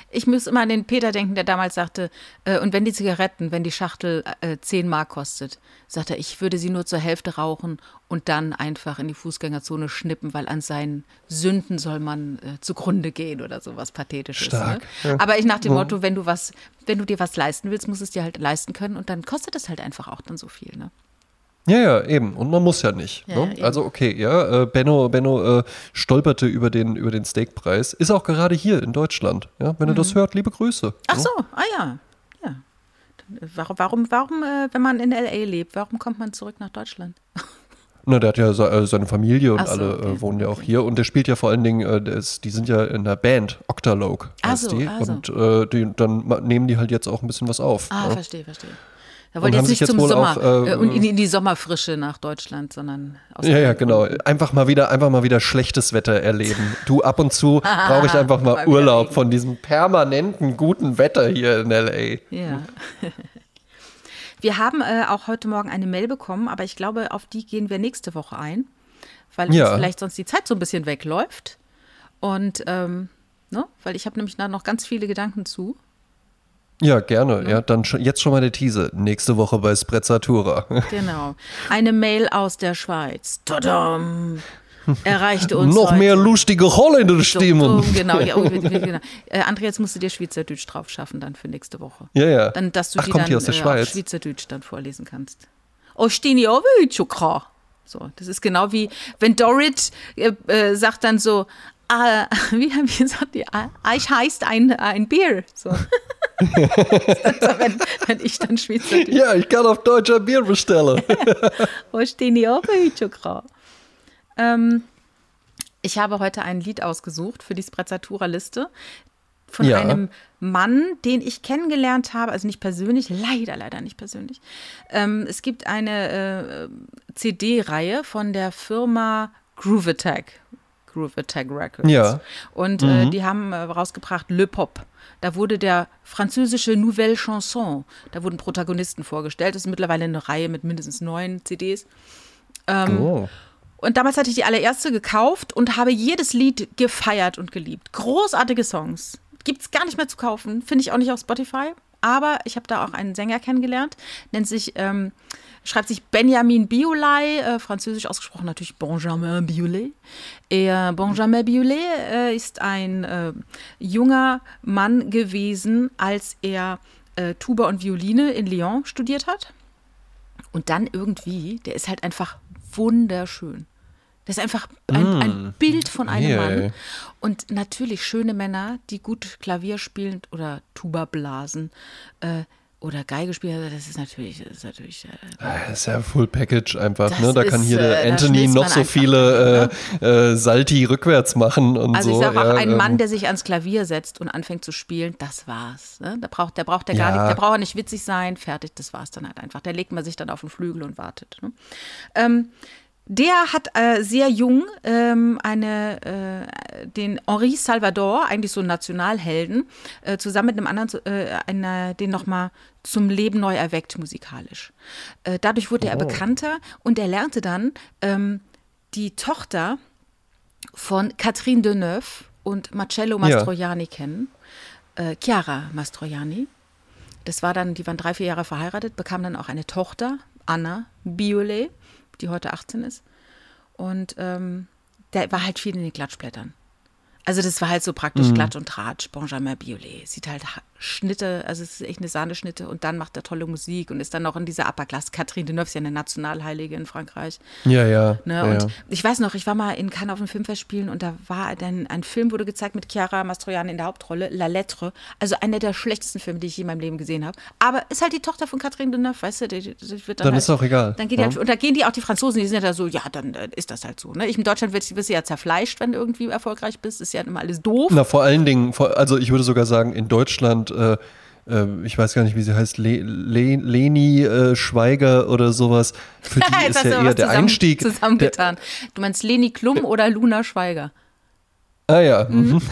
ich muss immer an den Peter denken, der damals sagte, äh, und wenn die Zigaretten, wenn die Schachtel äh, 10 Mark kostet, sagt er, ich würde sie nur zur Hälfte rauchen und dann einfach in die Fußgängerzone schnippen, weil an seinen Sünden soll man äh, zugrunde gehen oder sowas Pathetisches. Stark, ne? ja. Aber ich nach dem Motto, wenn du was, wenn du dir was leisten willst, musst du es dir halt leisten können und dann kostet es halt einfach auch dann so viel, ne? Ja, ja, eben. Und man muss ja nicht. Ja, ne? Also okay, ja. Äh, Benno, Benno äh, stolperte über den, über den Steakpreis. Ist auch gerade hier in Deutschland. Ja? Wenn mhm. ihr das hört, liebe Grüße. Ach ne? so, ah ja. ja. Äh, warum, warum, warum äh, wenn man in L.A. lebt, warum kommt man zurück nach Deutschland? *laughs* Na, der hat ja äh, seine Familie und so, alle okay. äh, wohnen ja auch hier. Und der spielt ja vor allen Dingen, äh, ist, die sind ja in der Band, Octalogue heißt so, die. So. Und äh, die, dann nehmen die halt jetzt auch ein bisschen was auf. Ah, ja? verstehe, verstehe. Da wollte jetzt nicht zum Sommer auf, äh, und in, die Sommerfrische nach Deutschland, sondern aus Ja, ja, genau. Einfach mal wieder, einfach mal wieder schlechtes Wetter erleben. Du ab und zu *laughs* brauche ich einfach mal Urlaub von diesem permanenten guten Wetter hier in LA. Ja. *laughs* Wir haben äh, auch heute Morgen eine Mail bekommen, aber ich glaube, auf die gehen wir nächste Woche ein, weil ja. uns vielleicht sonst die Zeit so ein bisschen wegläuft. Und ähm, ne? weil ich habe nämlich da noch ganz viele Gedanken zu. Ja, gerne. Ja, ja dann schon, jetzt schon mal der Teaser. Nächste Woche bei Sprezzatura. *laughs* Genau. Eine Mail aus der Schweiz. Tadam! Erreichte uns. Noch heute. mehr lustige holländische Stimmen. Genau, ja, *laughs* oh, genau. Äh, André, jetzt musst du dir Schweizerdeutsch drauf schaffen dann für nächste Woche. Ja, ja. Dann, dass du Ach, die dann aus der äh, Schweiz? auf Schweizerdeutsch dann vorlesen kannst. Oh, Stini auch So, das ist genau wie, wenn Dorit äh, äh, sagt dann so, ah, *laughs* wie haben wir gesagt, ich heißt ein, ein Bier. So. Wenn, wenn, ich dann Schweizerdeutsch. Ja, ich kann auf Deutsch ein Bier bestellen. *laughs* Wo stehen die auch ähm, Ich habe heute ein Lied ausgesucht für die Sprezzatura-Liste von ja. einem Mann, den ich kennengelernt habe, also nicht persönlich, leider, leider nicht persönlich. Ähm, es gibt eine äh, CD-Reihe von der Firma Groove Attack. Groove Attack Records. Ja. Und äh, mhm. äh, die haben äh, rausgebracht Le Pop. Da wurde der französische Nouvelle Chanson, da wurden Protagonisten vorgestellt. Das ist mittlerweile eine Reihe mit mindestens neun CDs. Ähm, oh. Und damals hatte ich die allererste gekauft und habe jedes Lied gefeiert und geliebt. Großartige Songs. Gibt es gar nicht mehr zu kaufen. Finde ich auch nicht auf Spotify. Aber ich habe da auch einen Sänger kennengelernt, nennt sich ähm, schreibt sich Benjamin Biolay, äh, französisch ausgesprochen natürlich Benjamin Biolay. Er, Benjamin Biolay äh, ist ein äh, junger Mann gewesen, als er äh, Tuba und Violine in Lyon studiert hat. Und dann irgendwie, der ist halt einfach wunderschön. Das ist einfach ein, mm. ein Bild von einem yeah. Mann. Und natürlich schöne Männer, die gut Klavier spielen oder Tuba blasen, äh, oder Geige spielen, das ist natürlich, das ist natürlich. Äh, ah, ist ja Full Package einfach, ne? Da kann hier der äh, Anthony noch so viele äh, ne? äh, Salti rückwärts machen und also so. Also ich sage auch, ja, ein ähm, Mann, der sich ans Klavier setzt und anfängt zu spielen, das war's. Ne? Da braucht, der braucht der ja. gar nicht, der braucht nicht witzig sein, fertig, das war's dann halt einfach. Der legt man sich dann auf den Flügel und wartet. Ne? Ähm, der hat äh, sehr jung ähm, eine, äh, den Henri Salvador, eigentlich so einen Nationalhelden, äh, zusammen mit einem anderen, äh, eine, den nochmal zum Leben neu erweckt musikalisch. Äh, dadurch wurde oh. er bekannter und er lernte dann ähm, die Tochter von Catherine Deneuve und Marcello Mastroianni ja. kennen, äh, Chiara Mastroianni. Das war dann, die waren drei, vier Jahre verheiratet, bekamen dann auch eine Tochter, Anna Biolay die heute 18 ist. Und ähm, der war halt viel in den Klatschblättern. Also das war halt so praktisch mhm. glatt und tratsch, Benjamin Biolay. Sieht halt Schnitte, also es ist echt eine Sahneschnitte und dann macht er tolle Musik und ist dann noch in dieser Upper Class. Catherine Deneuve ist ja eine Nationalheilige in Frankreich. Ja, ja. Ne? ja und ja. ich weiß noch, ich war mal in Cannes auf einem Filmfest spielen und da war dann ein Film, wurde gezeigt mit Chiara Mastroianni in der Hauptrolle, La Lettre. Also einer der schlechtesten Filme, die ich je in meinem Leben gesehen habe. Aber ist halt die Tochter von Catherine Deneuve, weißt du? Die, die wird dann dann halt, ist auch egal. Dann geht ja. halt, und da gehen die auch die Franzosen, die sind ja da so, ja, dann äh, ist das halt so. Ne? Ich in Deutschland wirst du ja zerfleischt, wenn du irgendwie erfolgreich bist. Ist ja immer alles doof. Na, vor allen Dingen, also ich würde sogar sagen, in Deutschland äh, äh, ich weiß gar nicht, wie sie heißt, Le Le Leni äh, Schweiger oder sowas. Für *laughs* die ist ja eher der zusammen, Einstieg. Zusammengetan. du meinst Leni Klum oder Luna Schweiger? Ah ja. Mhm. mhm. *laughs*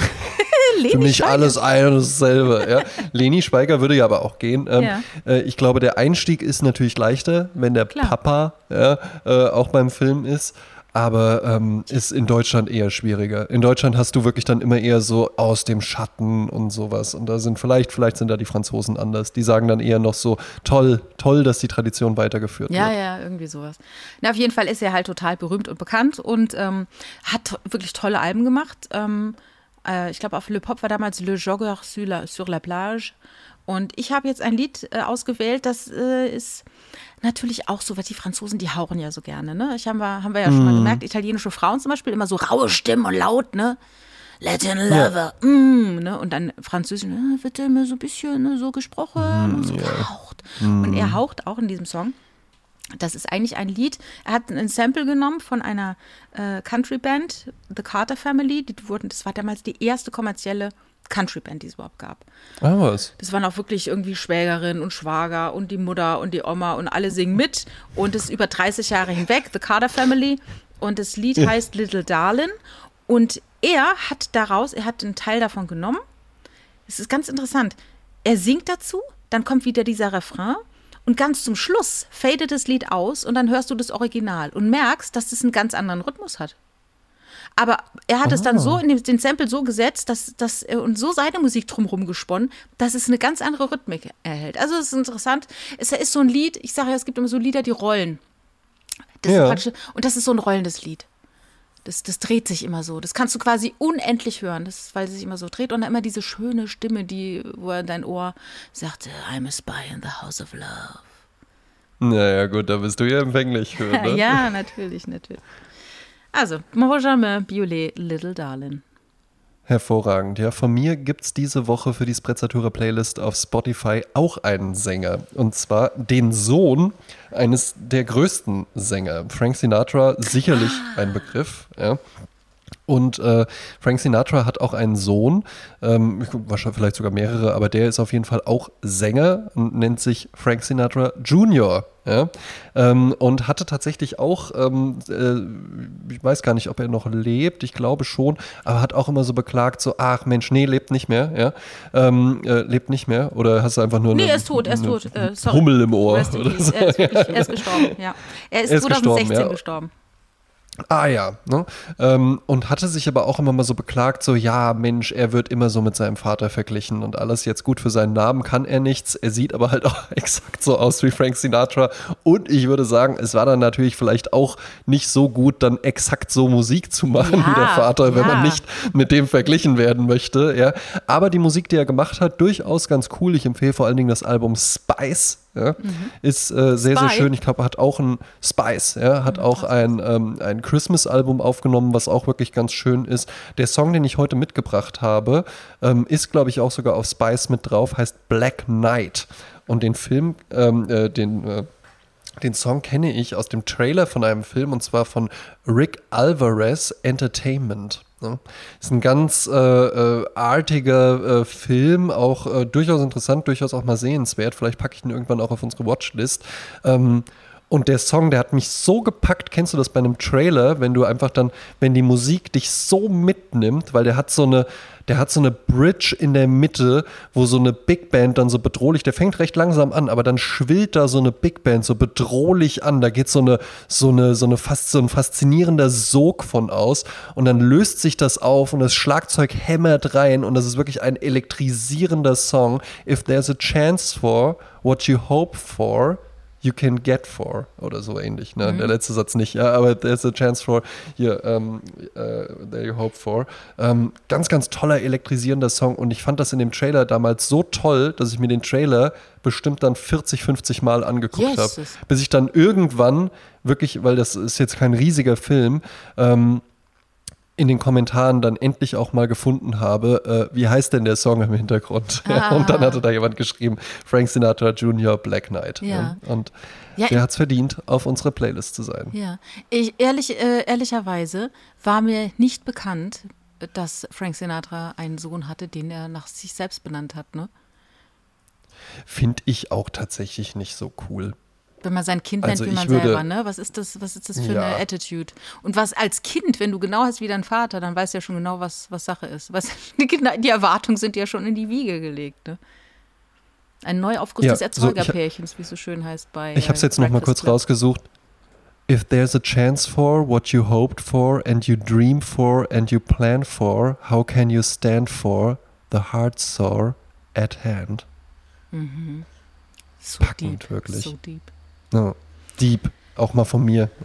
Für mich Schweiger. alles ein und dasselbe. Ja. Leni Schweiger würde ja aber auch gehen. Ähm, ja. äh, ich glaube, der Einstieg ist natürlich leichter, wenn der Klar. Papa ja, äh, auch beim Film ist aber ähm, ist in Deutschland eher schwieriger. In Deutschland hast du wirklich dann immer eher so aus dem Schatten und sowas. Und da sind vielleicht, vielleicht sind da die Franzosen anders. Die sagen dann eher noch so, toll, toll, dass die Tradition weitergeführt ja, wird. Ja, ja, irgendwie sowas. Na, auf jeden Fall ist er halt total berühmt und bekannt und ähm, hat wirklich tolle Alben gemacht. Ähm, äh, ich glaube, auf Le Pop war damals Le Jogger sur la, sur la plage. Und ich habe jetzt ein Lied äh, ausgewählt, das äh, ist natürlich auch so, weil die Franzosen, die hauchen ja so gerne, ne? Ich haben wir, haben wir ja schon mm. mal mhm. gemerkt, italienische Frauen zum Beispiel immer so raue Stimmen und laut, ne? Latin Lover, ja. mm, ne? Und dann Französisch, ne, wird immer so ein bisschen ne, so gesprochen mm, und so yeah. gehaucht. Mm. Und er haucht auch in diesem Song. Das ist eigentlich ein Lied. Er hat ein Sample genommen von einer äh, Country-Band, The Carter Family. Die wurden, das war damals die erste kommerzielle Country-Band, die es überhaupt gab. Ah, was? Das waren auch wirklich irgendwie Schwägerin und Schwager und die Mutter und die Oma und alle singen mit. Und es ist über 30 Jahre hinweg, The Carter Family. Und das Lied heißt Little Darlin. Und er hat daraus, er hat einen Teil davon genommen. Es ist ganz interessant. Er singt dazu, dann kommt wieder dieser Refrain. Und ganz zum Schluss fadet das Lied aus und dann hörst du das Original und merkst, dass es einen ganz anderen Rhythmus hat. Aber er hat oh. es dann so ah. in den, den, Sample so gesetzt, dass, dass und so seine Musik drumherum gesponnen, dass es eine ganz andere Rhythmik erhält. Also es ist interessant. Es ist so ein Lied, ich sage ja, es gibt immer so Lieder, die rollen. Das ja. und das ist so ein rollendes Lied. Das, das dreht sich immer so. Das kannst du quasi unendlich hören, das, weil es sich immer so dreht. Und dann immer diese schöne Stimme, die, wo er dein Ohr sagte, I'm a spy in the house of love. Naja, gut, da bist du ja empfänglich für. *laughs* Ne? ja, natürlich, natürlich. Also, Benjamin Biolay, Little Darling. Hervorragend. Ja, von mir gibt es diese Woche für die Sprezzatura Playlist auf Spotify auch einen Sänger. Und zwar den Sohn eines der größten Sänger. Frank Sinatra, sicherlich ah. ein Begriff. Ja. Und äh, Frank Sinatra hat auch einen Sohn, ähm, wahrscheinlich vielleicht sogar mehrere, aber der ist auf jeden Fall auch Sänger und nennt sich Frank Sinatra Jr. Ja? Ähm, und hatte tatsächlich auch, ähm, äh, ich weiß gar nicht, ob er noch lebt, ich glaube schon, aber hat auch immer so beklagt, so, ach Mensch, nee, lebt nicht mehr, ja, ähm, äh, lebt nicht mehr oder hast du einfach nur Nee, eine, er ist tot, er ist tot, äh, Hummel im Ohr. Oder so. er, ist wirklich, er ist gestorben, ja. Er ist, *laughs* er ist 2016 gestorben. Ja. gestorben. Ah ja, ne? ähm, und hatte sich aber auch immer mal so beklagt, so ja, Mensch, er wird immer so mit seinem Vater verglichen und alles jetzt gut für seinen Namen kann er nichts. Er sieht aber halt *laughs* auch exakt so aus wie Frank Sinatra und ich würde sagen, es war dann natürlich vielleicht auch nicht so gut, dann exakt so Musik zu machen ja, wie der Vater, wenn ja. man nicht mit dem verglichen werden möchte. Ja, aber die Musik, die er gemacht hat, durchaus ganz cool. Ich empfehle vor allen Dingen das Album Spice ja, mhm. ist äh, sehr, Spy. sehr schön. Ich glaube, er hat auch ein Spice, ja, hat mhm, auch ein, ähm, ein Christmas-Album aufgenommen, was auch wirklich ganz schön ist. Der Song, den ich heute mitgebracht habe, ähm, ist, glaube ich, auch sogar auf Spice mit drauf, heißt Black Knight. Und den Film, ähm, äh, den äh, den Song kenne ich aus dem Trailer von einem Film und zwar von Rick Alvarez Entertainment. Ne? Ist ein ganz äh, äh, artiger äh, Film, auch äh, durchaus interessant, durchaus auch mal sehenswert. Vielleicht packe ich ihn irgendwann auch auf unsere Watchlist. Ähm, und der Song, der hat mich so gepackt, kennst du das bei einem Trailer, wenn du einfach dann, wenn die Musik dich so mitnimmt, weil der hat so eine, der hat so eine Bridge in der Mitte, wo so eine Big Band dann so bedrohlich, der fängt recht langsam an, aber dann schwillt da so eine Big Band so bedrohlich an. Da geht so eine, so eine, so eine fast so ein faszinierender Sog von aus und dann löst sich das auf und das Schlagzeug hämmert rein und das ist wirklich ein elektrisierender Song. If there's a chance for what you hope for, you can get for oder so ähnlich. Ne? Mhm. Der letzte Satz nicht, ja, aber there's a chance for hier, um, uh, there you hope for. Um, ganz, ganz toller elektrisierender Song und ich fand das in dem Trailer damals so toll, dass ich mir den Trailer bestimmt dann 40, 50 Mal angeguckt habe, bis ich dann irgendwann wirklich, weil das ist jetzt kein riesiger Film, ähm, in den Kommentaren dann endlich auch mal gefunden habe, äh, wie heißt denn der Song im Hintergrund? *laughs* Ah. und dann hatte da jemand geschrieben, Frank Sinatra Jr. Black Knight. Ja. Und ja, der hat es verdient, auf unserer Playlist zu sein. Ja, ich, ehrlich, äh, ehrlicherweise war mir nicht bekannt, dass Frank Sinatra einen Sohn hatte, den er nach sich selbst benannt hat, ne? Finde ich auch tatsächlich nicht so cool. Wenn man sein Kind also nennt, wie man würde, selber, ne? Was ist das, was ist das für ja. eine Attitude? Und was als Kind, wenn du genau hast wie dein Vater, dann weißt du ja schon genau, was, was Sache ist. Was, *laughs* die Erwartungen sind ja schon in die Wiege gelegt, ne? Ein Neuaufguss ja, des Erzeugerpärchens, so, wie es so schön heißt bei. Ich habe es jetzt äh, noch mal kurz Club. rausgesucht. If there's a chance for what you hoped for and you dream for and you plan for, how can you stand for the heart sore at hand? Mhm. So Packend, deep, wirklich. So deep. Ja. Deep, auch mal von mir. *laughs*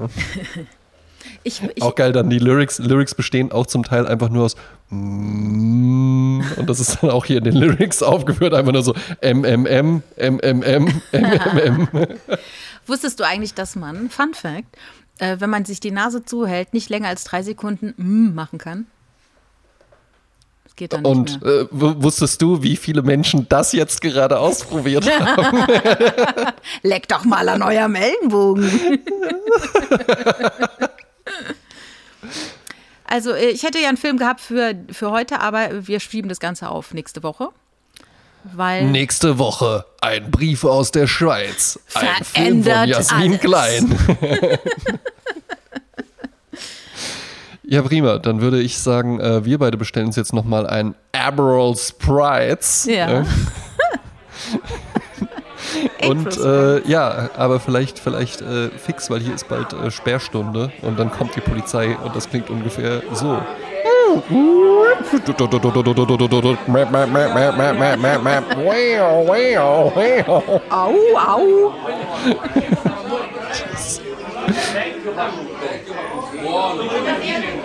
Ich, ich, auch geil, dann die Lyrics. Lyrics bestehen auch zum Teil einfach nur aus mm, und das ist dann auch hier in den Lyrics aufgeführt, einfach nur so MMM, MMM, MMM. Wusstest du eigentlich, dass man, Fun Fact, äh, wenn man sich die Nase zuhält, nicht länger als drei Sekunden mm machen kann? Geht dann Und. Äh, wusstest du, wie viele Menschen das jetzt gerade ausprobiert *laughs* haben? *laughs* Leck doch mal an eurem Ellenbogen. *laughs* also, äh, ich hätte ja einen Film gehabt für, für heute, aber wir schieben das Ganze auf nächste Woche. Weil Nächste Woche ein Brief aus der Schweiz. Ein Film von Jasmin alles. Klein. Ja, prima. Dann würde ich sagen, äh, wir beide bestellen uns jetzt nochmal ein Aberol Sprites. Ja. *laughs* Äh. und äh, ja, aber vielleicht, vielleicht äh, fix, weil hier ist bald äh, Sperrstunde und dann kommt die Polizei und das klingt ungefähr so. Au, au. Thank *laughs*